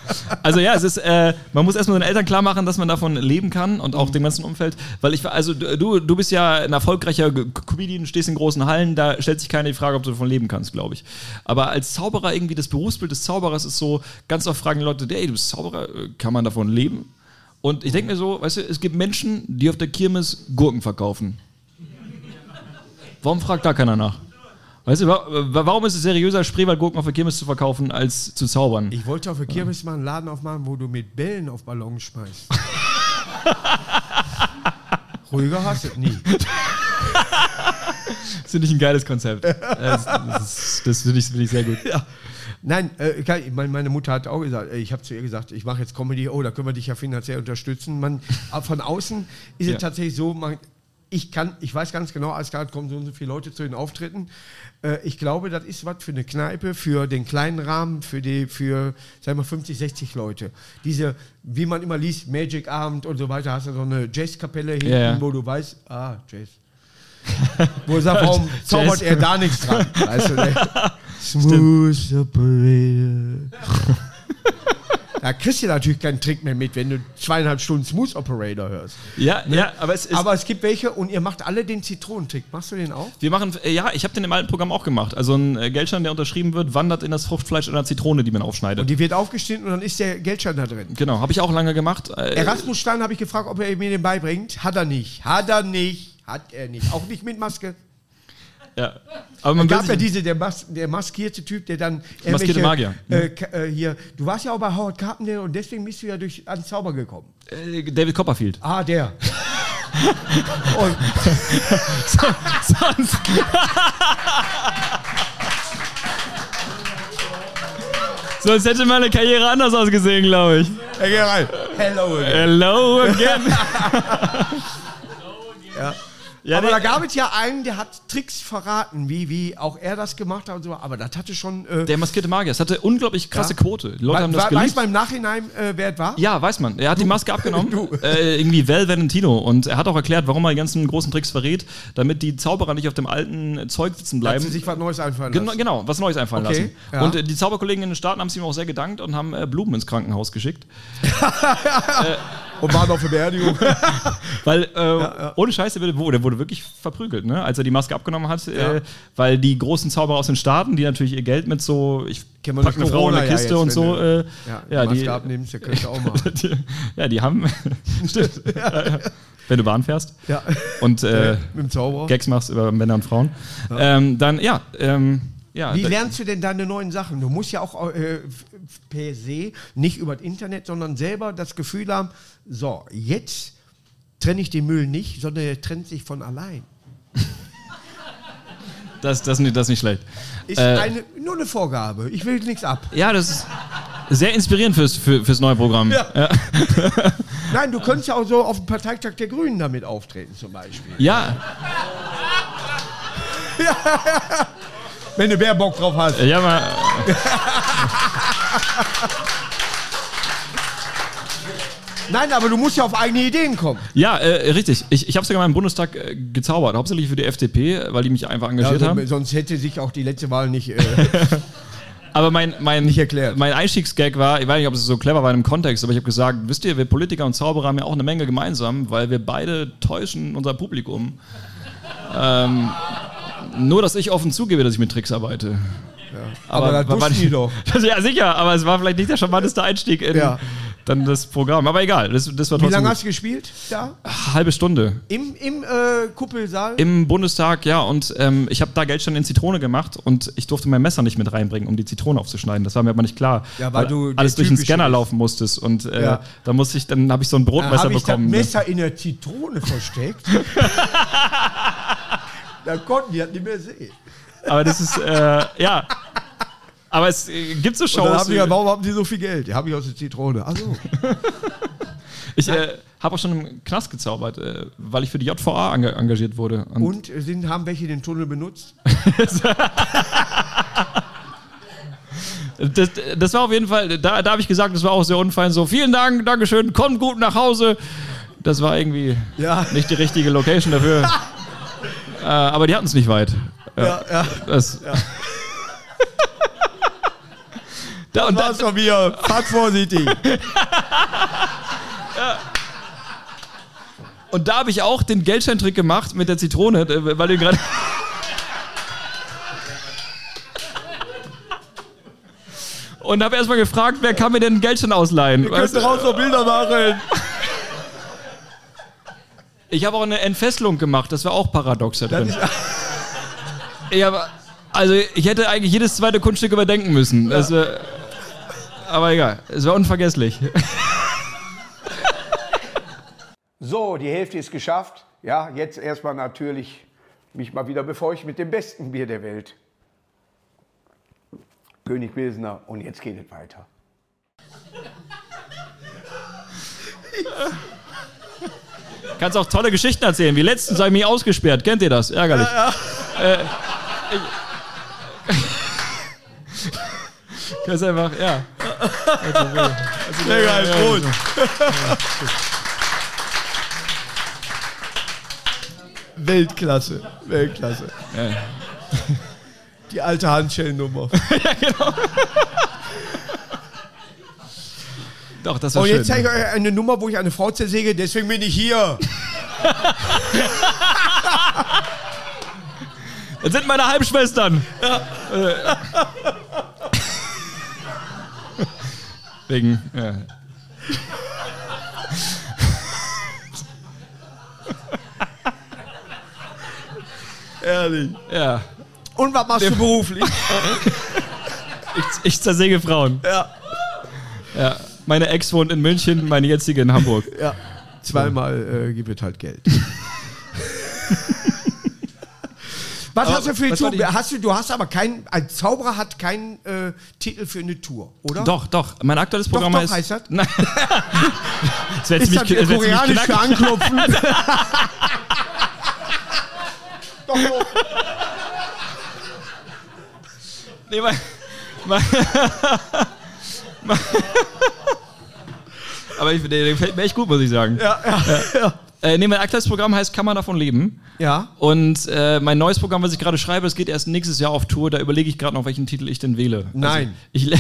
Also ja, es ist, äh, man muss erstmal seinen Eltern klar machen, dass man davon leben kann und auch dem ganzen Umfeld. Weil ich, also du, du bist ja ein erfolgreicher Comedian, stehst in großen Hallen, da stellt sich keiner die Frage, ob du davon leben kannst, glaube ich. Aber als Zauberer irgendwie, das Berufsbild des Zauberers ist so, ganz oft fragen die Leute, ey, du bist Zauberer, äh, kann man davon leben? Und ich denke mir so, weißt du, es gibt Menschen, die auf der Kirmes Gurken verkaufen. Warum fragt da keiner nach? Weißt du, wa wa- warum ist es seriöser, Spreewaldgurken auf der Kirmes zu verkaufen, als zu zaubern? Ich wollte auf der Kirmes mal einen Laden aufmachen, wo du mit Bällen auf Ballons schmeißt. *laughs* Ruhiger hast du nie. Das finde ich ein geiles Konzept. *laughs* Das, das, das finde ich, finde ich sehr gut. Ja. Nein, äh, meine Mutter hat auch gesagt, äh, ich habe zu ihr gesagt, ich mache jetzt Comedy, oh, da können wir dich ja finanziell unterstützen. Man, aber *laughs* von außen ist Ja. es tatsächlich so, man, ich kann, ich weiß ganz genau, als gerade kommen so und so viele Leute zu den Auftritten. Äh, ich glaube, das ist was für eine Kneipe, für den kleinen Rahmen, für die, für, sagen wir, 50, 60 Leute. Diese, wie man immer liest, Magic Abend und so weiter, hast du so eine Jazzkapelle hinten, ja. wo du weißt, ah, Jazz. Wo er sagt, warum *laughs* zaubert er da nichts dran? Weißt du, ne? *laughs* Smooth Operator. *laughs* Da kriegst du natürlich keinen Trick mehr mit, wenn du zweieinhalb Stunden Smooth Operator hörst. Ja, ja, aber es ist. Aber es gibt welche und ihr macht alle den Zitronentrick. Machst du den auch? wir machen, äh, ja, ich habe den im alten Programm auch gemacht. Also ein äh, Geldschein, der unterschrieben wird, wandert in das Fruchtfleisch einer Zitrone, die man aufschneidet. Und die wird aufgeschnitten und dann ist der Geldschein da drin. genau, habe ich auch lange gemacht. Äh, Erasmus Stein habe ich gefragt, ob er mir den beibringt. Hat er nicht. Hat er nicht. Hat er nicht. Auch nicht mit Maske. Ja. Aber man Es gab ja diese, der, Mas der maskierte Typ, der dann. Maskierte Magier. Äh, äh, hier, du warst ja auch bei Howard Carpenter und deswegen bist du ja durch an Zauber gekommen. äh, David Copperfield. Ah, der. *laughs* und Sonst. Sonst hätte meine Karriere anders ausgesehen, glaube ich. Ja, geh rein. Hello again. Hello again. *laughs* Ja. Ja, aber nee, da gab es ja einen, der hat Tricks verraten, wie, wie auch er das gemacht hat und so. Aber das hatte schon. Äh, der maskierte Magier. Es hatte unglaublich krasse Ja. Quote. Die Leute haben das weiß geliebt. man im Nachhinein, äh, wer es war? Ja, weiß man. Er hat die Maske abgenommen. *laughs* Äh, irgendwie Val Valentino. Und er hat auch erklärt, warum er die ganzen großen Tricks verrät, damit die Zauberer nicht auf dem alten Zeug sitzen Hat bleiben. sie sich was Neues einfallen Genau, lassen. genau, was Neues einfallen Okay, lassen. ja. Und äh, die Zauberkollegen in den Staaten haben es ihm auch sehr gedankt und haben äh, Blumen ins Krankenhaus geschickt. *laughs* Und waren auf der Beerdigung. *laughs* Weil, äh, ohne Scheiße, der wurde, wurde wirklich verprügelt, ne? als er die Maske abgenommen hat. Äh, weil die großen Zauberer aus den Staaten, die natürlich ihr Geld mit so, ich Kennen pack durch eine Frau in der ja Kiste jetzt, und so. Äh, Ja, ja, Maske die, abnimmst, der könnte auch *laughs* machen. die, ja, die haben. *laughs* Stimmt. Ja, ja. Wenn du Bahn fährst Ja. und äh, Mit dem Zauberer. Gags machst über Männer und Frauen, ähm, dann ja. Ähm, ja Wie lernst du denn deine neuen Sachen? Du musst ja auch äh, per se nicht über das Internet, sondern selber das Gefühl haben, so, jetzt trenne ich den Müll nicht, sondern er trennt sich von allein. *laughs* das, das, ist nicht- das ist nicht schlecht. Ist Äh, eine, nur eine Vorgabe. Ich will nichts ab. Ja, das ist sehr inspirierend fürs, für, fürs neue Programm. Ja. *laughs* Nein, du könntest ja auch so auf dem Parteitag der Grünen damit auftreten, zum Beispiel. Ja, *laughs* Wenn du mehr Bock drauf hast. ja, mal. *laughs* Nein, aber du musst ja auf eigene Ideen kommen. Ja, äh, richtig. Ich, ich habe sogar mal im Bundestag äh, gezaubert, hauptsächlich für die FDP, weil die mich einfach engagiert Ja, haben. so, sonst hätte sich auch die letzte Wahl nicht. Äh, *laughs* Aber mein, mein, Nicht erklärt. mein Einstiegsgag war, ich weiß nicht, ob es so clever war in dem Kontext, aber ich habe gesagt, wisst ihr, wir Politiker und Zauberer haben ja auch eine Menge gemeinsam, weil wir beide täuschen unser Publikum. Ähm, nur, dass ich offen zugebe, dass ich mit Tricks arbeite. aber das war- war nicht- doch. *laughs* ja, sicher, aber es war vielleicht nicht der charmanteste Einstieg in, Ja. dann das Programm. Aber egal, das, das war Wie trotzdem lange gut. hast du gespielt da? halbe Stunde. Im, im äh, Kuppelsaal? Im Bundestag, ja, und ähm, ich habe da Geldstein in Zitrone gemacht und ich durfte mein Messer nicht mit reinbringen, um die Zitrone aufzuschneiden. Das war mir aber nicht klar. Ja, weil du der alles durch den Scanner bist. laufen musstest. Und äh, Ja. da musste ich, dann habe ich so ein Brotmesser habe ich bekommen. das ne? Messer in der Zitrone versteckt. *laughs* da konnten die das nicht mehr sehen. Aber das ist, äh, ja. Aber es äh, gibt so Shows. haben die ja, warum haben die so viel Geld? Ja, habe ich aus der Zitrone. Achso. *laughs* ich äh, habe auch schon im Knast gezaubert, äh, weil ich für die JVA enga engagiert wurde. Und, Und sind, haben welche den Tunnel benutzt? *laughs* das, das war auf jeden Fall, da, da habe ich gesagt, das war auch sehr unfein. So, vielen Dank, Dankeschön, kommt gut nach Hause. Das war irgendwie Ja. nicht die richtige Location dafür. *laughs* äh, aber die hatten es nicht weit. Ja, ja. Das, *laughs* da, und da, Was von mir? Fahrt vorsichtig. Und da habe ich auch den Geldscheintrick gemacht mit der Zitrone, äh, weil du gerade. *laughs* Und habe erstmal gefragt, wer kann mir denn einen Geldschein ausleihen? Weißt Könnt du? raus noch Bilder machen. Ich habe auch eine Entfesselung gemacht, das war auch paradox da drin. Ja, also ich hätte eigentlich jedes zweite Kunststück überdenken müssen. Das, äh, aber egal, es war unvergesslich. *laughs* So, die Hälfte ist geschafft. Ja, jetzt erstmal natürlich mich mal wieder befeuchten mit dem besten Bier der Welt. König Pilsner. Und jetzt geht es weiter. *laughs* Kannst auch tolle Geschichten erzählen. Wie letztens habe ich mich ausgesperrt. Kennt ihr das? Ärgerlich. Äh, ich, Kannst einfach, ja. Lecker als Brot. Weltklasse. Weltklasse. Die alte Handschellennummer. *laughs* Doch, das war Und schön. jetzt zeige ich euch eine Nummer, wo ich eine Frau zersäge, deswegen bin ich hier. *laughs* Das sind meine Halbschwestern. Äh. *laughs* Wegen, ja. *laughs* Ehrlich. ja. Und was machst du beruflich? Ich, ich zersäge Frauen. ja. Ja. Meine Ex wohnt in München, meine jetzige in Hamburg. *laughs* ja. Zweimal äh, gibt es halt Geld. *laughs* Was hast du für was Tour? Hast du, du hast aber keinen, ein Zauberer hat keinen äh, Titel für eine Tour, oder? Doch, doch. Mein aktuelles Programm doch, heißt. heißt das? Nein. *laughs* das wäre Ist ziemlich, das wär koreanisch für. Anklopfen? doch, doch. Nee, mein, mein, mein, *laughs* aber ich, der, gefällt mir echt gut, muss ich sagen. Ja, ja, ja. Äh, nee, mein aktuelles Programm heißt Kann man davon leben? Ja. Und äh, mein neues Programm, was ich gerade schreibe, das geht erst nächstes Jahr auf Tour. Da überlege ich gerade noch, welchen Titel ich denn wähle. Nein. Also, *laughs*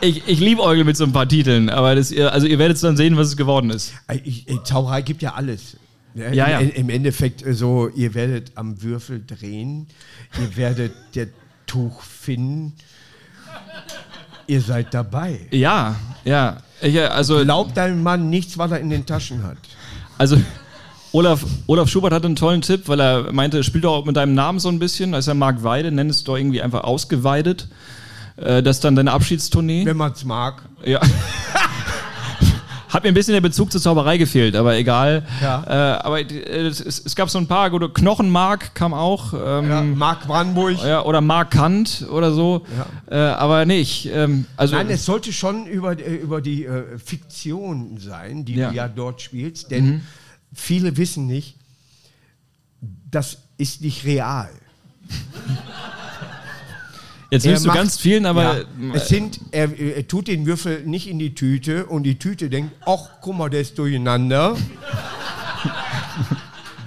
ich, ich, ich liebe mit so ein paar Titeln, aber das, ihr- also ihr werdet dann sehen, was es geworden ist. Ich, ich, Zauberei gibt ja alles. Ne? Ja, Im, ja. Im Endeffekt äh, so, ihr werdet am Würfel drehen, ihr werdet der Tuch finden, ihr seid dabei. Ja, ja. Ich, also, Glaubt deinem Mann nichts, was er in den Taschen hat. also Olaf, Olaf Schubert hatte einen tollen Tipp, weil er meinte, spiel doch auch mit deinem Namen so ein bisschen. Das ist ja Marc Weide, nenn es doch irgendwie einfach ausgeweidet. Äh, das ist dann deine Abschiedstournee. Wenn man es mag. Ja. *laughs* Hat mir ein bisschen der Bezug zur Zauberei gefehlt, aber egal. Ja. Äh, aber äh, es, es gab so ein paar gute. Knochenmark kam auch. Ähm, Ja, Mark Brandenburg. ja, oder Mark Kant oder so. Äh, aber nee, ich. Ähm, also, Nein, es sollte schon über, äh, über die äh, Fiktion sein, die Ja. Mhm. du ja dort spielst, denn viele wissen nicht, das ist nicht real. Jetzt hilfst du macht- ganz vielen, aber. Ja, es sind, er, er tut den Würfel nicht in die Tüte und die Tüte denkt, ach, guck mal, der ist durcheinander. *laughs*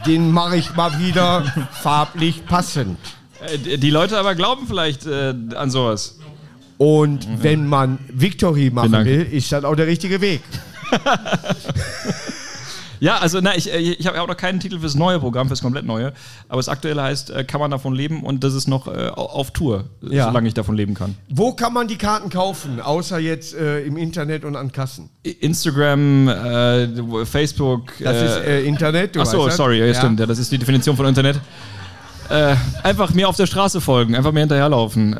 den mache ich mal wieder farblich passend. äh, die Leute aber glauben vielleicht äh, an sowas. Und wenn man Victory machen will, ist das auch der richtige Weg. *laughs* Ja, also na, ich, äh, ich habe auch noch keinen Titel fürs neue Programm, fürs komplett neue. Aber das aktuelle heißt, äh, kann man davon leben und das ist noch äh, auf Tour, Ja. solange ich davon leben kann. Wo kann man die Karten kaufen, außer jetzt äh, im Internet und an Kassen? Instagram, äh, Facebook. Das äh, ist äh, Internet. Du Ach so, sorry, ja, stimmt. Ja, das ist die Definition von Internet. Äh, einfach mir auf der Straße folgen, einfach mir hinterherlaufen.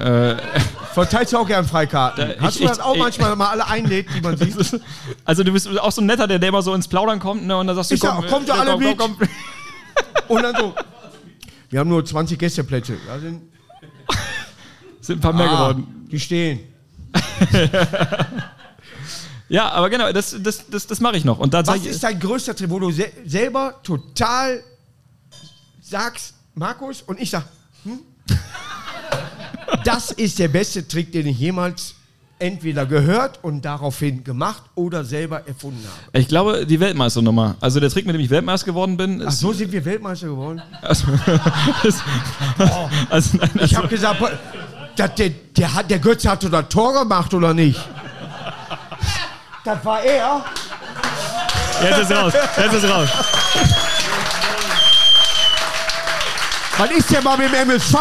Verteilst du auch gern Freikarten? Da- Hast ich- du das ich- auch ich- manchmal mal alle einlädt, die man *laughs* sieht? also du bist auch so ein netter, der, der immer so ins Plaudern kommt, ne? Und dann sagst du, Ich sag, kommt doch äh, alle komm, mit. komm, komm. *laughs* Und dann so. Wir haben nur 20 Gästeplätze. Da sind *laughs* Sind ein paar mehr ah, geworden. Die stehen. Ja, aber genau, das, das, das, das mache ich noch. Und da Was ist dein größter Trick, wo du se selber total sagst, Markus, und ich sag, hm? Das ist der beste Trick, den ich jemals entweder gehört und daraufhin gemacht oder selber erfunden habe. ich glaube, die Weltmeisternummer. Also der Trick, mit dem ich Weltmeister geworden bin, Ach ist. so sind wir Weltmeister geworden? Also, *laughs* ist also, nein, Ich also, habe gesagt, der, der, hat, der Götze hat oder Tor gemacht oder nicht? Das war er. jetzt ist raus. Jetzt ist raus. Was ist der mal mit dem MSV?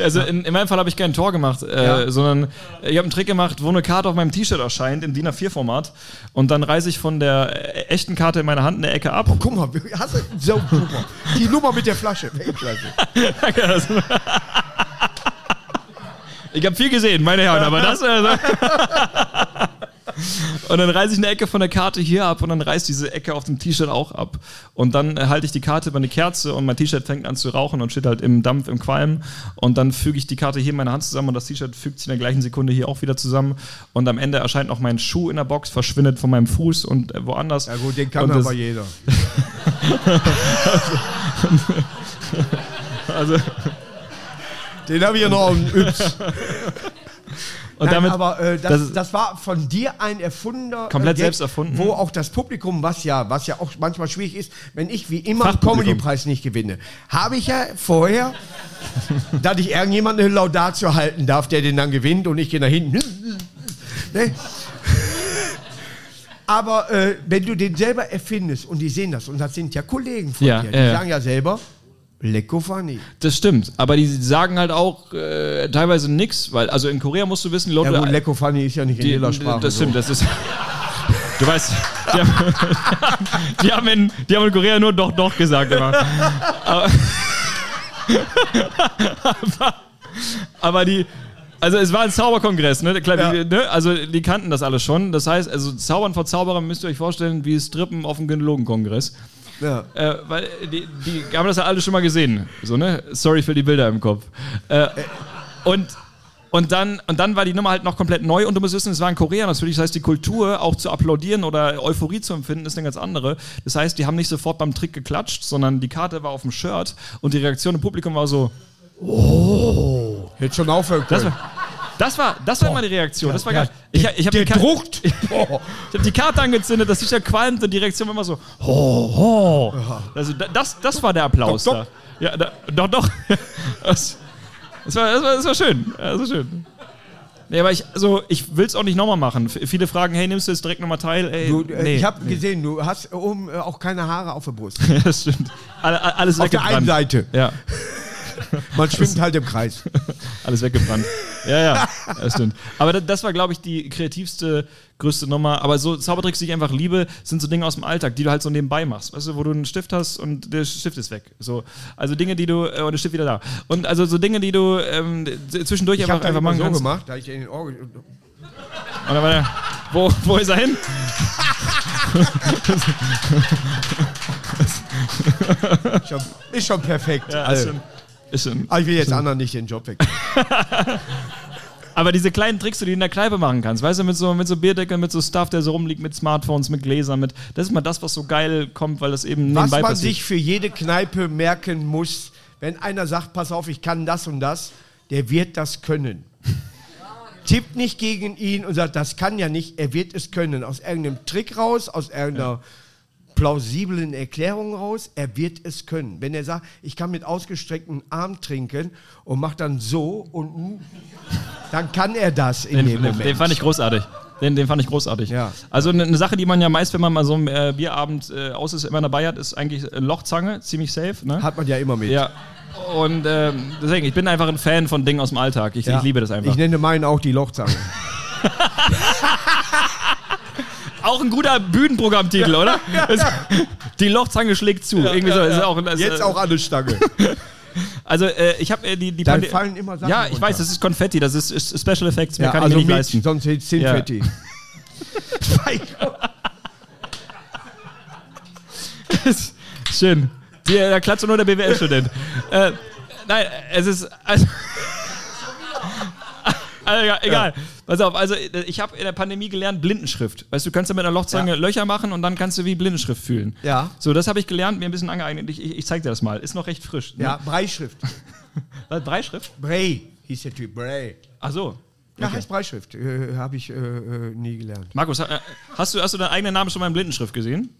Also in, in meinem Fall habe ich kein Tor gemacht, äh, Ja. sondern ich habe einen Trick gemacht, wo eine Karte auf meinem T-Shirt erscheint im DIN A4-Format und dann reiße ich von der äh, echten Karte in meiner Hand eine Ecke ab. Guck mal, hast du, so super. Die Nummer mit der Flasche. *laughs* Ich habe viel gesehen, meine Herren, aber das. Äh, *laughs* und dann reiße ich eine Ecke von der Karte hier ab und dann reißt diese Ecke auf dem T-Shirt auch ab. Und dann äh, halte ich die Karte über eine Kerze und mein T-Shirt fängt an zu rauchen und steht halt im Dampf, im Qualm. Und dann füge ich die Karte hier in meine Hand zusammen und das T-Shirt fügt sich in der gleichen Sekunde hier auch wieder zusammen. Und am Ende erscheint noch mein Schuh in der Box, verschwindet von meinem Fuß und äh, woanders. Ja gut, den kann Und aber jeder. *laughs* *laughs* *laughs* Also, Den habe ich ja noch auf dem Yps. Und Nein, damit. aber äh, das das, das war von dir ein erfundener Komplett Gag, selbst erfunden. Wo auch das Publikum, was ja, was ja auch manchmal schwierig ist, wenn ich wie immer den. Comedy-Preis nicht gewinne, habe ich ja vorher, *laughs* dass ich irgendjemanden eine Laudatio halten darf, der den dann gewinnt und ich gehe nach hinten. *laughs* ne? Aber äh, wenn du den selber erfindest und die sehen das, und das sind ja Kollegen von Ja, dir, die ja. sagen ja selber, Lecko funny. Das stimmt, aber die sagen halt auch äh, teilweise nix, weil, also in Korea musst du wissen, die Leute. Ja gut, Lecko funny ist ja nicht in die, jeder Sprache das so. stimmt, das ist. Du weißt, die haben, *laughs* die haben, in, die haben in Korea nur doch, doch gesagt immer. Aber, aber, *laughs* aber die. Also es war ein Zauberkongress, ne? Klar, Ja. die, ne? Also die kannten das alles schon. Das heißt, also Zaubern vor Zauberern müsst ihr euch vorstellen, wie Strippen auf dem Gynäologenkongress. Ja. Äh, weil die, die haben das ja alle schon mal gesehen. So, ne? Sorry für die Bilder im Kopf. Äh, und, und, dann, und dann war die Nummer halt noch komplett neu und du musst wissen, es war in Korea natürlich. Das heißt, die Kultur auch zu applaudieren oder Euphorie zu empfinden, ist eine ganz andere. Das heißt, die haben nicht sofort beim Trick geklatscht, sondern die Karte war auf dem Shirt und die Reaktion im Publikum war so. Hätte schon aufhören können. Das war, das war meine Reaktion. Das war geil. Ich, ich habe der die, Ka- druckt. Boah. *laughs* ich hab die Karte angezündet, das T-Shirt qualmt und die Reaktion war immer so. Ho, ho. Also, da- das, das war der Applaus Doch, da. Ja, da, doch, doch. *laughs* Das, das, war, das, war, das war schön. Ja, Das war schön. Nee, aber ich, also, ich will es auch nicht nochmal machen. F viele fragen, hey, nimmst du jetzt direkt nochmal teil? Ey, Du, äh, nee. Ich habe gesehen, du hast oben äh, auch keine Haare auf der Brust. *laughs* Ja, das stimmt. Alle, alles Auf der einen Seite. Ja, *laughs* Man schwimmt halt im Kreis. *laughs* alles weggebrannt. Ja, ja, *laughs* das stimmt. Aber das, das war, glaube ich, die kreativste, größte Nummer. Aber so Zaubertricks, die ich einfach liebe, sind so Dinge aus dem Alltag, die du halt so nebenbei machst. Weißt du, wo du einen Stift hast und der Stift ist weg. So, also Dinge, die du, äh, und der Stift wieder da. Und also so Dinge, die du ähm, zwischendurch Ich einfach, einfach machen so kannst. gemacht, da ich in den Orgel. Und dann war der, wo, wo ist er hin? Schon, ist schon perfekt. Ja, Also, schon, ist schon. aber ich will jetzt anderen nicht den Job weg. *laughs* Aber diese kleinen Tricks, die du in der Kneipe machen kannst, weißt du, mit so, mit so Bierdeckeln, mit so Stuff, der so rumliegt, mit Smartphones, mit Gläsern, mit, das ist mal das, was so geil kommt, weil das eben Was nebenbei man passiert. sich für jede Kneipe merken muss, wenn einer sagt, pass auf, ich kann das und das, der wird das können. Tippt nicht gegen ihn und sagt, das kann ja nicht, er wird es können. Aus irgendeinem Trick raus, aus irgendeiner plausiblen Erklärung raus, er wird es können. Wenn er sagt, ich kann mit ausgestrecktem Arm trinken und macht dann so und dann kann er das in den, dem Moment. den fand ich großartig. Den, den fand ich großartig. Ja. Also eine, Sache, die man ja meist, wenn man mal so einen äh, Bierabend äh, aus ist, immer dabei hat, ist eigentlich eine Lochzange, ziemlich safe. Ne? Hat man ja immer mit. Ja. Und ähm, deswegen, ich bin einfach ein Fan von Dingen aus dem Alltag. Ich, Ja. ich liebe das einfach. Ich nenne meinen auch die Lochzange. *laughs* auch ein guter Bühnenprogrammtitel, oder? *laughs* Die Lochzange schlägt zu. Irgendwie so. Ist auch, das, Jetzt äh, auch an der Stange. *laughs* Also äh, ich habe äh, die, die Dann Pande- fallen immer Sachen Ja, ich runter. weiß, das ist Konfetti, das ist, ist Special Effects, mehr Ja, kann also ich nicht leisten. sonst ist Zinfetti. *laughs* Schön. Die, da klatscht nur der BWL-Student. äh, nein, es ist. Also, also, ja, egal. Pass auf, also ich habe in der Pandemie gelernt Blindenschrift. Weißt du, du kannst ja mit einer Lochzange Ja. Löcher machen und dann kannst du wie Blindenschrift fühlen. Ja. So, das habe ich gelernt, mir ein bisschen angeeignet. Ich, ich, ich zeig dir das mal. Ist noch recht frisch. Ne? Ja, Breischrift. *laughs* Was, Breischrift? Brei hieß der Typ. Brei. Ach so. Ja, heißt Breischrift. Äh, Habe ich äh, äh, nie gelernt. Markus, äh, hast du, hast du deinen eigenen Namen schon mal in Blindenschrift gesehen?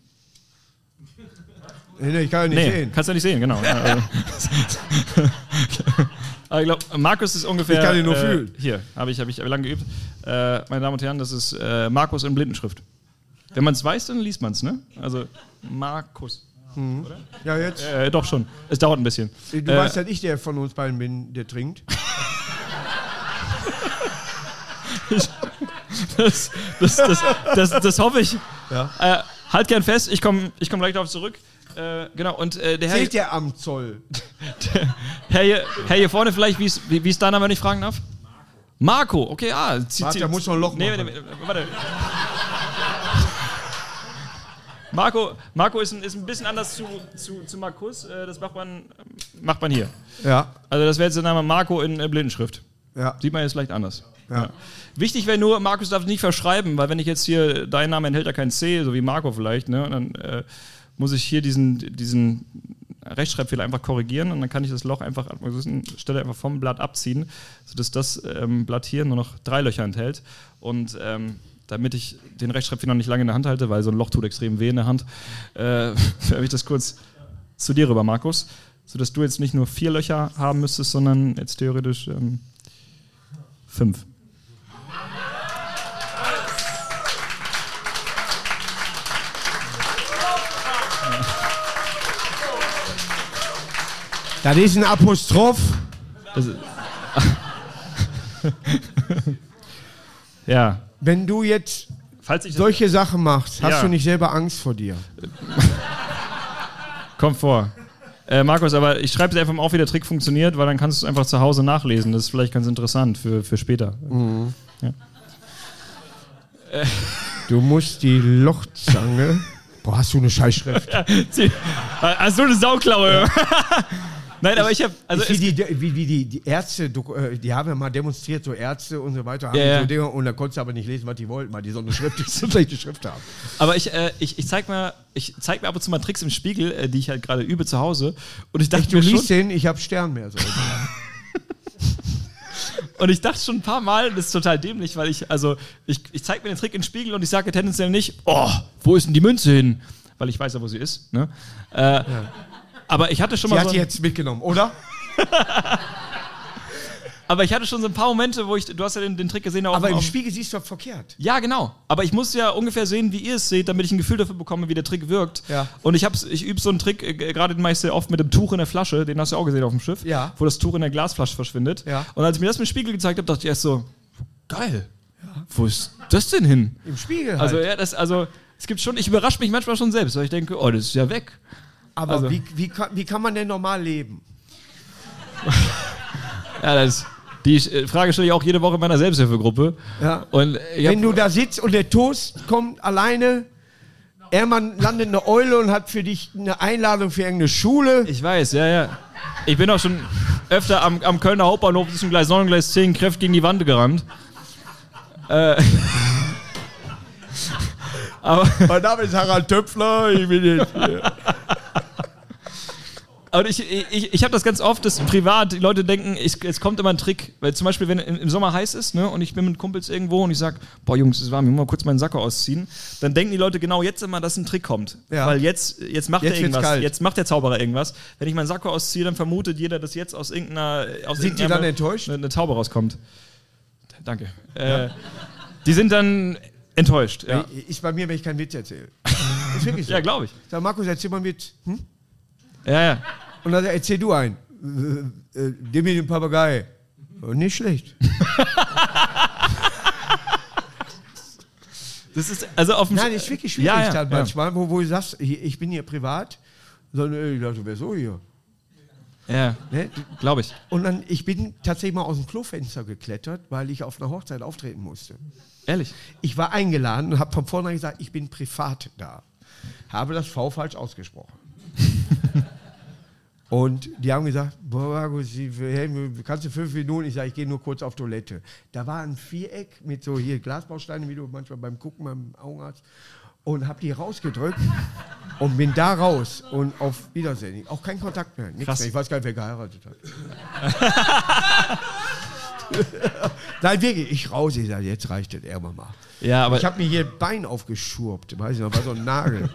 Nee, nee, ich kann ja nicht Nee, sehen. kannst du nicht sehen, genau. *laughs* *laughs* Aber ich glaube, Markus ist ungefähr. Ich kann ihn nur äh, fühlen. Hier, habe ich, hab ich lange geübt. Äh, meine Damen und Herren, das ist äh, Markus in Blindenschrift. Wenn man es weiß, dann liest man es, ne? Also Markus. Ja, jetzt. Äh, doch schon. Es dauert ein bisschen. Du äh, weißt, dass ich der von uns beiden bin, der trinkt. *laughs* das, das, das, das, das hoffe ich. Ja. Äh, halt gern fest, ich komme ich komm gleich darauf zurück. Äh, genau, und äh, der Herr, Zählt der am Zoll? *laughs* Herr, hier, Herr hier vorne vielleicht, wie ist wie, wie ist dein Name, wenn ich fragen darf? Marco, okay, ah. Zieh, Warte, da muss noch ein Loch nee, machen. nee, warte. Marco, Marco ist ein, ist ein bisschen anders zu, zu, zu Markus. Äh, das macht man, macht man hier. Ja. Also das wäre jetzt der Name Marco in äh, Blindenschrift. Ja. Sieht man jetzt vielleicht anders. Ja. Wichtig wäre nur, Markus darf es nicht verschreiben, weil wenn ich jetzt hier, dein Name enthält ja kein C, so wie Marco vielleicht, ne? Und dann äh, muss ich hier diesen, diesen Rechtschreibfehler einfach korrigieren und dann kann ich das Loch einfach an einer gewissen Stelle einfach vom Blatt abziehen, sodass das ähm, Blatt hier nur noch drei Löcher enthält. Und ähm, damit ich den Rechtschreibfehler nicht lange in der Hand halte, weil so ein Loch tut extrem weh in der Hand, äh, *laughs* werfe ich das kurz zu dir rüber, Markus, sodass du jetzt nicht nur vier Löcher haben müsstest, sondern jetzt theoretisch ähm, fünf. Das ist ein Apostroph. Ist *laughs* ja, Wenn du jetzt solche Sachen machst, hast Ja. du nicht selber Angst vor dir? *laughs* kommt vor. Äh, Markus, aber ich schreibe es einfach mal auf, wie der Trick funktioniert, weil dann kannst du es einfach zu Hause nachlesen. Das ist vielleicht ganz interessant für, für später. Du musst die Lochzange. *laughs* Boah, hast du eine Scheißschrift? Hast du eine Sauklaue? Nein, aber ich habe also wie, die, wie, wie die, die Ärzte, äh, die haben ja mal demonstriert, so Ärzte und so weiter, haben Ja, ja. so Dinge, und da konntest du aber nicht lesen, was die wollten, weil die so eine Schrift, so schlechte Schrift haben. aber ich, äh, ich, ich zeig mir ich zeig mir ab und zu mal Tricks im Spiegel, äh, die ich halt gerade übe zu Hause und ich dachte Du mir schon, liest den, ich habe Stern mehr. So. *laughs* Und ich dachte schon ein paar Mal, das ist total dämlich, weil ich, also, ich, ich zeige mir den Trick in den Spiegel und ich sage tendenziell nicht, oh, wo ist denn die Münze hin? Weil ich weiß ja, wo sie ist. Ne? Äh, Aber ich hatte schon mal hat so, die jetzt mitgenommen, oder? *laughs* aber ich hatte schon so ein paar Momente, wo ich, du hast ja den, den Trick gesehen, auf, Aber im auf, Spiegel siehst du verkehrt. ja, genau. Aber ich muss ja ungefähr sehen, wie ihr es seht, damit ich ein Gefühl dafür bekomme, wie der Trick wirkt. Ja. Und ich, hab's- ich übe so einen Trick, äh, gerade den mache ich sehr oft mit dem Tuch in der Flasche, den hast du auch gesehen auf dem Schiff, Ja. wo das Tuch in der Glasflasche verschwindet. Ja. Und als ich mir das mit dem Spiegel gezeigt habe, dachte ich erst so, geil, wo ist das denn hin? Im Spiegel halt. Also, ja, das, also, es gibt schon, ich überrasche mich manchmal schon selbst, weil ich denke, oh, das ist ja weg. Aber also- wie, wie, kann, wie kann man denn normal leben? *laughs* Ja, das, die äh, Frage stelle ich auch jede Woche in meiner Selbsthilfegruppe. Ja. Und Wenn du da sitzt und der Toast kommt alleine, Ermann landet eine Eule und hat für dich eine Einladung für irgendeine Schule. ich weiß, ja, ja. Ich bin auch schon öfter am, am Kölner Hauptbahnhof zwischen Gleis 9 und Gleis 10 kräftig gegen die Wand gerannt. Äh, *laughs* aber, Mein Name ist Harald Töpfler, ich bin jetzt. Aber ich, ich, ich habe das ganz oft, dass privat die Leute denken, ich, es kommt immer ein Trick. Weil zum Beispiel, wenn im Sommer heiß ist ne, und ich bin mit Kumpels irgendwo und ich sage, boah Jungs, es ist warm, ich muss mal kurz meinen Sakko ausziehen, dann denken die Leute genau jetzt immer, dass ein Trick kommt. Ja. Weil jetzt, jetzt macht Jetzt er irgendwas. kalt. Jetzt macht der Zauberer irgendwas. Wenn ich meinen Sakko ausziehe, dann vermutet jeder, dass jetzt aus irgendeiner. Aus Sind die irgendeiner- dann enttäuscht? Eine, eine Taube rauskommt. Danke. Äh, die sind dann enttäuscht. Ja, Ist bei mir, wenn ich keinen Witz erzähle. *laughs* Ist wirklich so. ja glaube ich. Sag, Markus, erzähl mal Witz. Hm? Ja, ja. Und dann erzähl du einen. Äh, äh, mit dem Papagei. Oh, nicht schlecht. *laughs* Das ist also auf dem Nein, ist wirklich schwierig Ja, ja, dann ja. manchmal, wo, wo du sagst, ich ich bin hier privat. Sondern ey, ich dachte, wer so hier? Ja, Ne? glaube ich. Und dann, ich bin tatsächlich mal aus dem Klofenster geklettert, weil ich auf einer Hochzeit auftreten musste. Ehrlich. Ich war eingeladen und habe von vornherein gesagt, ich bin privat da. Habe das V falsch ausgesprochen. Und die haben gesagt, boah, Markus, kannst du fünf Minuten? Ich sage, ich gehe nur kurz auf Toilette. Da war ein Viereck mit so hier Glasbausteinen, wie du manchmal beim Gucken beim Augenarzt. Und habe die rausgedrückt *laughs* und bin da raus und auf Wiedersehen. Auch kein Kontakt mehr. Nichts mehr. Ich weiß gar nicht, wer geheiratet hat. *laughs* Nein, wirklich, ich raus. Ich sage, jetzt reicht es irgendwann mal. Ja, aber, Ich habe mir hier Bein aufgeschurbt, weiß ich noch, war so ein Nagel.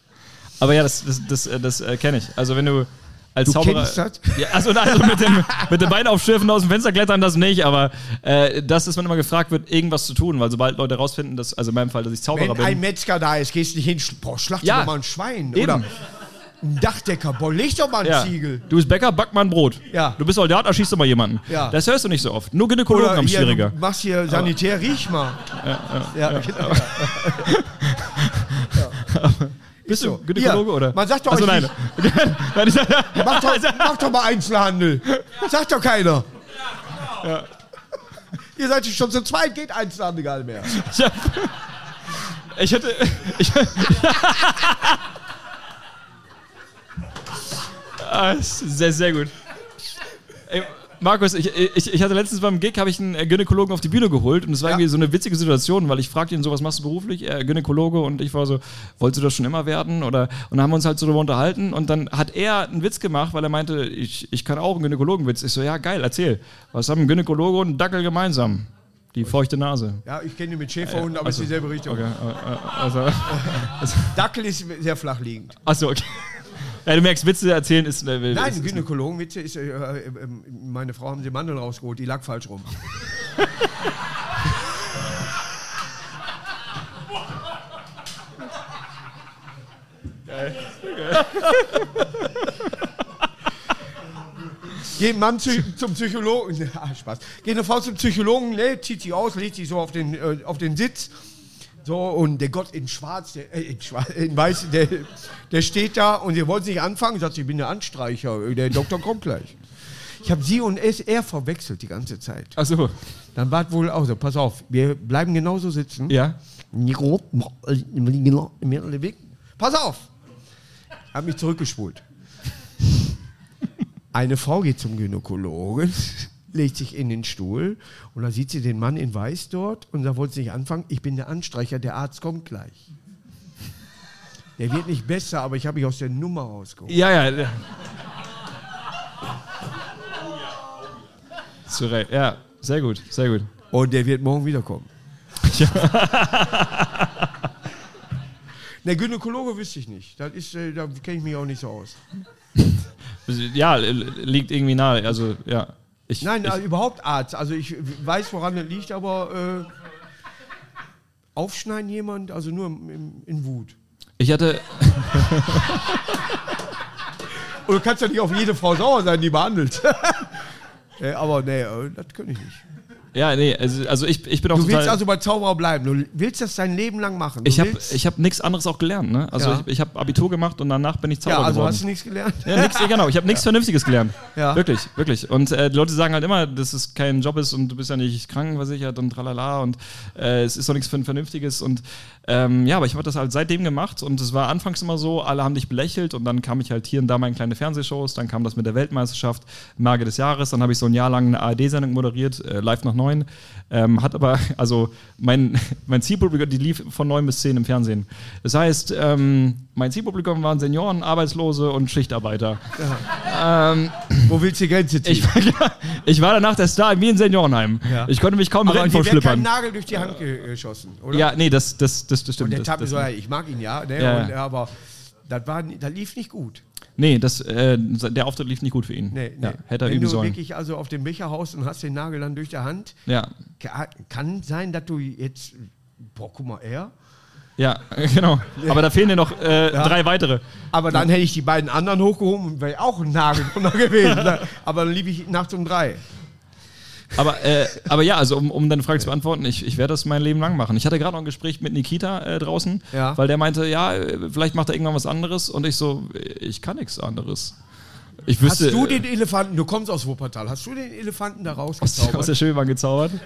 *laughs* aber ja, das, das, das, äh, das äh, kenne ich. Also wenn du als Du Zauberer. das? Ja, also, also mit dem, mit dem Bein aufschürfen aus dem Fenster klettern, das nicht, aber äh, das, dass man immer gefragt wird, irgendwas zu tun, weil sobald Leute rausfinden, dass, also in meinem Fall, dass ich Zauberer Wenn ein bin. Metzger da ist, gehst du nicht hin, boah, schlacht Ja. doch mal ein Schwein. Eben. Oder ein Dachdecker, boah, leg doch mal einen Ja. Ziegel. Du bist Bäcker, back mal ein Brot. Ja. Du bist Soldat, erschießt doch mal jemanden. Ja. Das hörst du nicht so oft. Nur Gynäkologen haben hier, schwieriger. du machst hier Sanitär, riech mal. Ja, genau. *laughs* Bist so. du Gynäkologe Hier, oder? man sagt doch euch nein. *laughs* Mach doch, mach doch mal Einzelhandel. Sagt doch keiner. Ihr seid schon zu zweit, geht Einzelhandel gar nicht mehr. ich, hab, ich hätte. Ich, *laughs* ah, ist sehr, sehr gut. Ey, Markus, ich, ich, ich hatte letztens beim Gig, habe ich einen äh, Gynäkologen auf die Bühne geholt und es war Ja. irgendwie so eine witzige Situation, weil ich fragte ihn so, was machst du beruflich? Er Gynäkologe und ich war so, wolltest du das schon immer werden? Oder, und dann haben wir uns halt so darüber unterhalten und dann hat er einen Witz gemacht, weil er meinte, ich, ich kann auch einen Gynäkologenwitz. Ich so, ja geil, erzähl. Was haben ein Gynäkologe und ein Dackel gemeinsam? Die feuchte Nase. Ja, ich kenne die mit Schäferhunden, aber es ist dieselbe Richtung. Okay, äh, äh, also, *laughs* Dackel ist sehr flach liegend. achso, okay. Ja, du merkst, Witze erzählen ist. Äh, Nein, ist Gynäkologenwitze ist, äh, äh, äh, meine Frau haben sie Mandeln rausgeholt, die lag falsch rum. Geht ein Mann zu, zum Psychologen, *laughs* ah, Spaß. Geht eine Frau zum Psychologen, ne, zieht sich aus, legt sich so auf den, äh, auf den Sitz. So, und der Gott in Schwarz, der, äh, in, Schwarz in Weiß, der, der steht da und sie wollen nicht anfangen, sagt, sie, ich bin der Anstreicher, der Doktor kommt gleich. Ich habe sie und es, er verwechselt die ganze Zeit. Achso, Dann war es wohl auch so, pass auf, wir bleiben genauso sitzen. ja. Pass auf! Hab mich zurückgespult. Eine Frau geht zum Gynäkologen, legt sich in den Stuhl und da sieht sie den Mann in Weiß dort und da wollte sie nicht anfangen, ich bin der Anstreicher, der Arzt kommt gleich. Der wird nicht besser, aber ich habe mich aus der Nummer rausgeholt. Ja, ja. Zu Recht. Ja, sehr gut, sehr gut. Und der wird morgen wiederkommen. *laughs* Der Gynäkologe wüsste ich nicht. Das ist, äh, da kenne ich mich auch nicht so aus. Ja, liegt irgendwie nahe. Also, ja. Ich, Nein, ich, also überhaupt Arzt. Also ich weiß, woran es liegt, aber äh, aufschneiden jemand, also nur im, im, in Wut. ich hatte. *laughs* Und du kannst ja nicht auf jede Frau sauer sein, die behandelt. *laughs* äh, aber nee, äh, das kann ich nicht. Ja, nee, also, also ich, ich bin auch Du willst also bei Zauberer bleiben. Du willst das dein Leben lang machen. Du ich habe willst- ich hab nichts anderes auch gelernt, ne? Also Ja. ich, ich habe Abitur gemacht und danach bin ich Zauberer ja, also geworden. hast du nichts gelernt. Ja, nix, genau. Ich habe nichts Vernünftiges gelernt. Ja. Wirklich, wirklich. Und äh, die Leute sagen halt immer, dass es kein Job ist und du bist ja nicht krankenversichert und tralala und äh, es ist doch nichts für ein Vernünftiges. Und ähm, ja, aber ich habe das halt seitdem gemacht und es war anfangs immer so, alle haben dich belächelt und dann kam ich halt hier und da mal in kleine Fernsehshows, dann kam das mit der Weltmeisterschaft, Marke des Jahres, dann habe ich so ein Jahr lang eine ARD-Sendung moderiert, äh, live nach neun. Ähm, hat aber, also mein, mein Zielpublikum, die lief von neun bis zehn im Fernsehen. Das heißt, ähm, mein Zielpublikum waren Senioren, Arbeitslose und Schichtarbeiter. Wo willst du Grenze ziehen? Ich, *laughs* ich war danach der Star wie in Seniorenheim. Ja. Ich konnte mich kaum aber retten vor Schlippern. Nagel durch die Hand ge- geschossen, oder? Ja, nee, das, das, das, das stimmt. Und der das, so, ja, ich mag ihn ja, ne? Ja. Und, aber das, war, das lief nicht gut. Nee, das, äh, der Auftritt lief nicht gut für ihn. Nee, nee. Ja, hätte er Wenn üben du sollen. wirklich also auf dem Becher haust und hast den Nagel dann durch der Hand, Ja, ka- kann sein, dass du jetzt, boah, guck mal, er. ja, *laughs* genau. Aber da fehlen ja noch äh, drei weitere. Aber dann hätte ich die beiden anderen hochgehoben und wäre auch ein Nagel drunter *laughs* gewesen. ne? Aber dann lief ich nachts um drei. Aber, äh, aber ja, also um, um deine Frage zu beantworten, ich, ich werde das mein Leben lang machen. Ich hatte gerade noch ein Gespräch mit Nikita äh, draußen, Ja. weil der meinte, ja, vielleicht macht er irgendwann was anderes und ich so, ich kann nichts anderes. Ich Hast wüsste, du äh, den Elefanten, du kommst aus Wuppertal, hast du den Elefanten da aus, rausgezaubert? aus der Schwebebahn gezaubert? *laughs*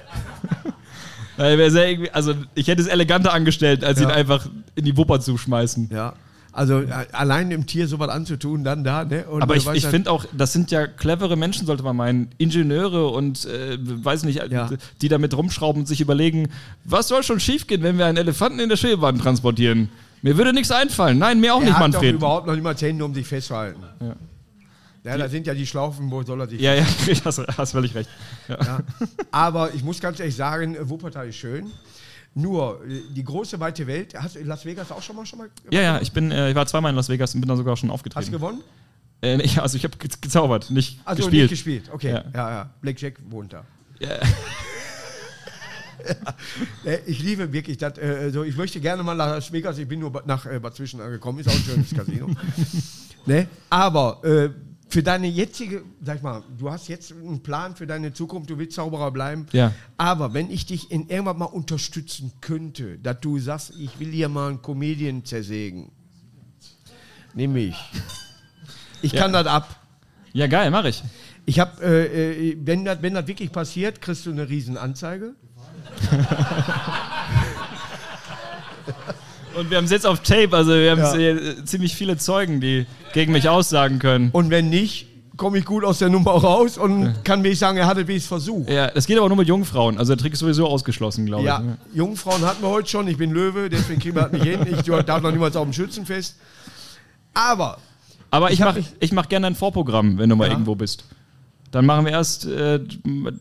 Also ich hätte es eleganter angestellt, als Ja. ihn einfach in die Wupper zu schmeißen. ja. Also äh, allein dem Tier sowas anzutun, dann da, ne? Und Aber ich, ich finde auch, das sind ja clevere Menschen, sollte man meinen. Ingenieure und, äh, weiß nicht, Ja. die damit rumschrauben und sich überlegen, was soll schon schiefgehen, wenn wir einen Elefanten in der Schwebebahn transportieren? Mir würde nichts einfallen. Nein, mir auch er nicht, hat Manfred. doch überhaupt noch niemals Hände, um sich festzuhalten. Ja. Ja, da sind ja die Schlaufen, wo soll er sich Ja, ja, *laughs* hast, hast völlig recht. Ja. Ja. Aber ich muss ganz ehrlich sagen, Wuppertal ist schön. Nur äh, die große weite Welt. Hast du in Las Vegas auch schon mal schon mal? Ja, ja, ich bin, äh, ich war zweimal in Las Vegas und bin da sogar schon Hast du aufgetreten. gewonnen? Äh, nee, *laughs* also ich habe ge gezaubert, nicht Also gespielt. nicht gespielt. Okay. Ja. Ja, ja. Blackjack wohnt da. Ja. *laughs* Äh, Ich liebe wirklich das. Äh, so, ich möchte gerne mal nach Las Vegas. Ich bin nur nach äh, Bad Zwischen angekommen. Ist auch ein schönes Casino. *laughs* ne? Aber äh, für deine jetzige, sag ich mal, du hast jetzt einen Plan für deine Zukunft. Du willst Zauberer bleiben. Ja. Aber wenn ich dich in irgendwann mal unterstützen könnte, dass du sagst, ich will hier mal einen Comedian zersägen, nimm mich. Ich Ja. kann das ab. ja, geil, mache ich. Ich habe, äh, äh, wenn das wenn wirklich passiert, kriegst du eine riesen Anzeige. *laughs* Und wir haben es jetzt auf Tape, also wir haben Ja. ziemlich viele Zeugen, die gegen mich aussagen können. Und wenn nicht, komme ich gut aus der Nummer raus und kann mir sagen, er hatte es versucht. Ja, das geht aber nur mit Jungfrauen. Also der Trick ist sowieso ausgeschlossen, glaube Ja, ich. ne? Jungfrauen hatten wir heute schon. Ich bin Löwe, deswegen kriegen wir das nicht hin. Ich darf noch niemals auf dem Schützenfest. Aber Aber ich, Ich mache ich mach gerne ein Vorprogramm, wenn du mal Ja. irgendwo bist. Dann machen wir erst, äh,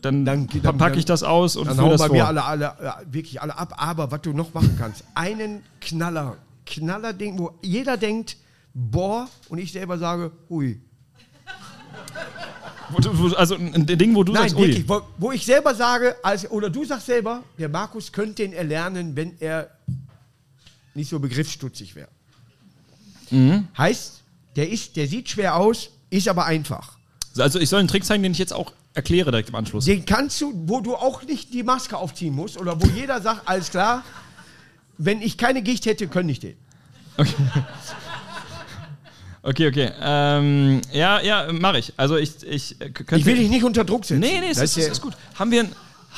dann, Dann- dann- packe ich das aus und dann hauen das bei vor. mir alle, alle, wirklich alle ab. Aber was du noch machen kannst, einen Knaller, Knaller-Ding, wo jeder denkt, boah, und ich selber sage, wo- also ein ein Ding, wo du Nein, sagst, ui. wirklich, wo, wo ich selber sage, als, oder du sagst selber, der Markus könnte ihn erlernen, wenn er nicht so begriffsstutzig wäre. Mhm. Heißt, der, ist, der sieht schwer aus, ist aber einfach. Also ich soll einen Trick zeigen, den ich jetzt auch erkläre direkt im Anschluss. Den kannst du, wo du auch nicht die Maske aufziehen musst oder wo jeder sagt, alles klar, wenn ich keine Gicht hätte, könnte ich den. Okay, okay. Ähm, ja, ja, mache ich. Also ich, ich äh, könnte... Ich will dich nicht unter Druck setzen. Nee, nee, es Das ist, ist, ist gut. Haben wir, einen-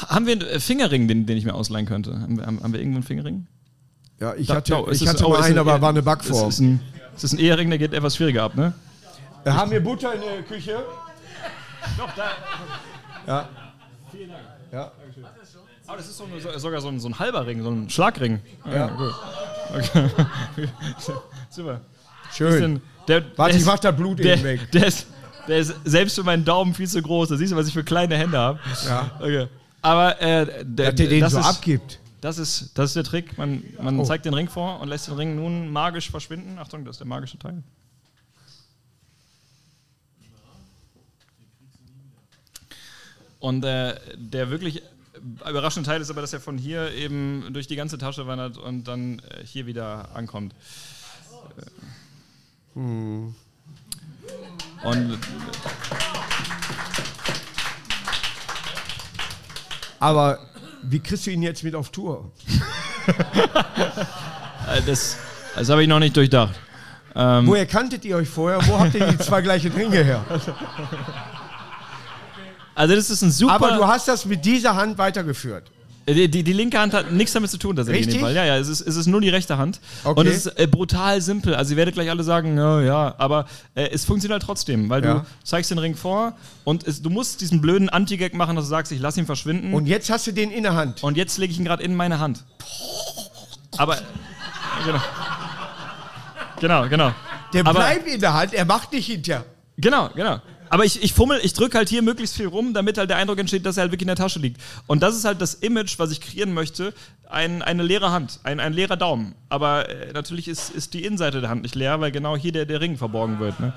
haben wir einen äh, Fingerring, den, den ich mir ausleihen könnte? Haben wir, haben, wir irgendwo einen Fingerring? Ja, ich Da- hatte, oh, es ich hatte oh, mal es einen, ist aber ein- war eine Es Backform. ist ein, es ist ein Ehering, der geht etwas schwieriger ab, ne? Äh, Haben wir Butter in der Küche? Doch, da. Ja. Ja. Aber das ist so, so, sogar so ein, so ein halber Ring, so ein Schlagring. Ja. gut. Okay. *laughs* Super. Schön. Der, Warte, der ich mach das Blut der, eben weg. Der ist, der ist selbst für meinen Daumen viel zu groß. Da siehst du, was ich für kleine Hände habe. Ja. Okay. Aber äh, der, Dass der den das so ist, abgibt. Das ist, das ist der Trick. Man, man Oh. zeigt den Ring vor und lässt den Ring nun magisch verschwinden. Achtung, das ist der magische Teil. Und äh, der wirklich überraschende Teil ist aber, dass er von hier eben durch die ganze Tasche wandert und dann äh, hier wieder ankommt. Hm. Und Aber wie kriegst du ihn jetzt mit auf Tour? *laughs* äh, das, das habe ich noch nicht durchdacht. Ähm, Woher kanntet ihr euch vorher? Wo habt ihr die zwei gleichen Ringe her? *laughs* also das ist ein super... Aber du hast das mit dieser Hand weitergeführt. Die, die, die linke Hand hat nichts damit zu tun, tatsächlich. in dem Richtig? Fall. Ja, ja, es ist, es ist nur die rechte Hand. Okay. Und es ist äh, brutal simpel. Also, ihr werdet gleich alle sagen, ja, ja, aber äh, es funktioniert halt trotzdem, weil Ja. du zeigst den Ring vor und es, du musst diesen blöden Anti-Gag machen, dass du sagst, ich lass ihn verschwinden. Und, Und jetzt hast du den in der Hand. jetzt lege ich ihn gerade in meine Hand. Aber. Genau. Genau, genau. Der aber, bleibt in der Hand, er macht nicht hinter. Genau, genau. Aber ich, ich fummel, ich drücke halt hier möglichst viel rum, damit halt der Eindruck entsteht, dass er halt wirklich in der Tasche liegt. Und das ist halt das Image, was ich kreieren möchte. Ein, eine leere Hand, ein, ein leerer Daumen. Aber äh, natürlich ist, ist die Innenseite der Hand nicht leer, weil genau hier der, der Ring verborgen wird. Ne?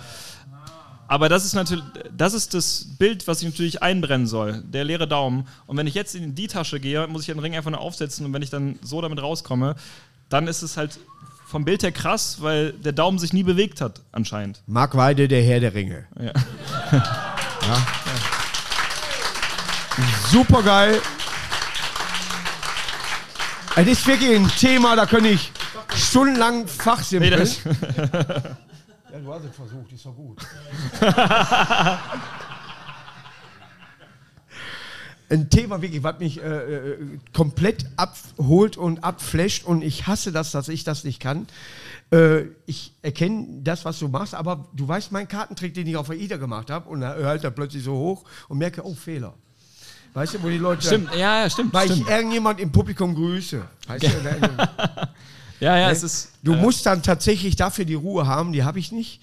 Aber das ist natürlich, das ist das Bild, was ich natürlich einbrennen soll, der leere Daumen. Und wenn ich jetzt in die Tasche gehe, muss ich den Ring einfach nur aufsetzen und wenn ich dann so damit rauskomme, dann ist es halt vom Bild her krass, weil der Daumen sich nie bewegt hat, anscheinend. Mark Weide, der Herr der Ringe. Ja. Super geil. Es ist wirklich ein Thema, da könnte ich stundenlang Nee, fachsimpeln. das, ja, du hast es versucht, ist doch gut. *laughs* ein Thema wirklich, was mich äh, äh, komplett abholt und abflasht und ich hasse das, dass ich das nicht kann. Äh, ich erkenne das, was du machst, aber du weißt meinen Kartentrick, den ich auf AIDA gemacht habe und da hört er plötzlich so hoch und merke, oh, Fehler. Weißt du, wo die Leute stimmt, ja, ja, stimmt. weil stimmt. ich irgendjemand im Publikum grüße. Weißt du, *laughs* Ja, ja, es ist. du äh, musst dann tatsächlich dafür die Ruhe haben, die habe ich nicht.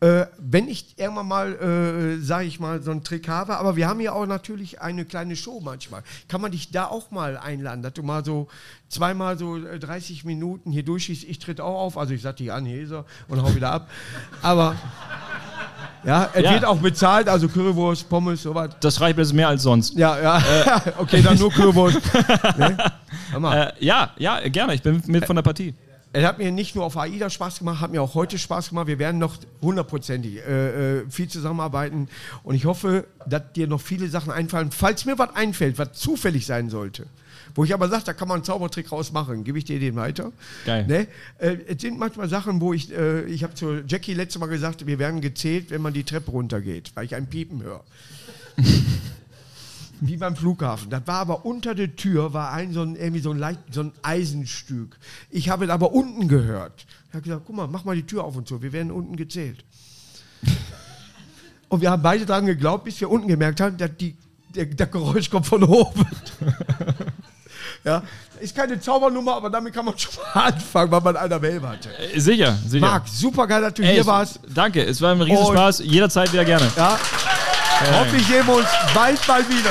Äh, wenn ich irgendwann mal, äh, sage ich mal, so einen Trick habe, aber wir haben ja auch natürlich eine kleine Show manchmal. Kann man dich da auch mal einladen, dass du mal so zweimal so äh, 30 Minuten hier durchschießt? Ich tritt auch auf, also ich sag dich an, Heser, und hau wieder ab. Aber ja, es Ja. wird auch bezahlt, also Currywurst, Pommes, sowas. Das reicht jetzt mehr als sonst. Ja, ja, *laughs* okay, dann nur Currywurst. *laughs* ne? Äh, ja, ja, gerne. Ich bin mit von der Partie. Es hat mir nicht nur auf AIDA Spaß gemacht, hat mir auch heute Spaß gemacht. Wir werden noch hundertprozentig äh, äh, viel zusammenarbeiten und ich hoffe, dass dir noch viele Sachen einfallen. Falls mir was einfällt, was zufällig sein sollte, wo ich aber sage, da kann man einen Zaubertrick rausmachen, gebe ich dir den weiter. Geil. Ne? Äh, es sind manchmal Sachen, wo ich, äh, ich habe zu Jackie letztes Mal gesagt, wir werden gezählt, wenn man die Treppe runtergeht, weil ich ein Piepen höre. *laughs* Wie beim Flughafen. Das war aber unter der Tür, war ein so ein, irgendwie so ein, leicht, so ein Eisenstück. Ich habe es aber unten gehört. Ich habe gesagt, guck mal, mach mal die Tür auf und zu, wir werden unten gezählt. und wir haben beide daran geglaubt, bis wir unten gemerkt haben, dass die, der, der Geräusch kommt von oben. *laughs* ja, ist keine Zaubernummer, aber damit kann man schon mal anfangen, weil man einer Welt hatte. Sicher, sicher. Marc, super geil, dass du Ey, hier warst. Danke, es war ein Riesenspaß. Jederzeit wieder gerne. Ja. Hoffentlich sehen wir uns bald mal wieder.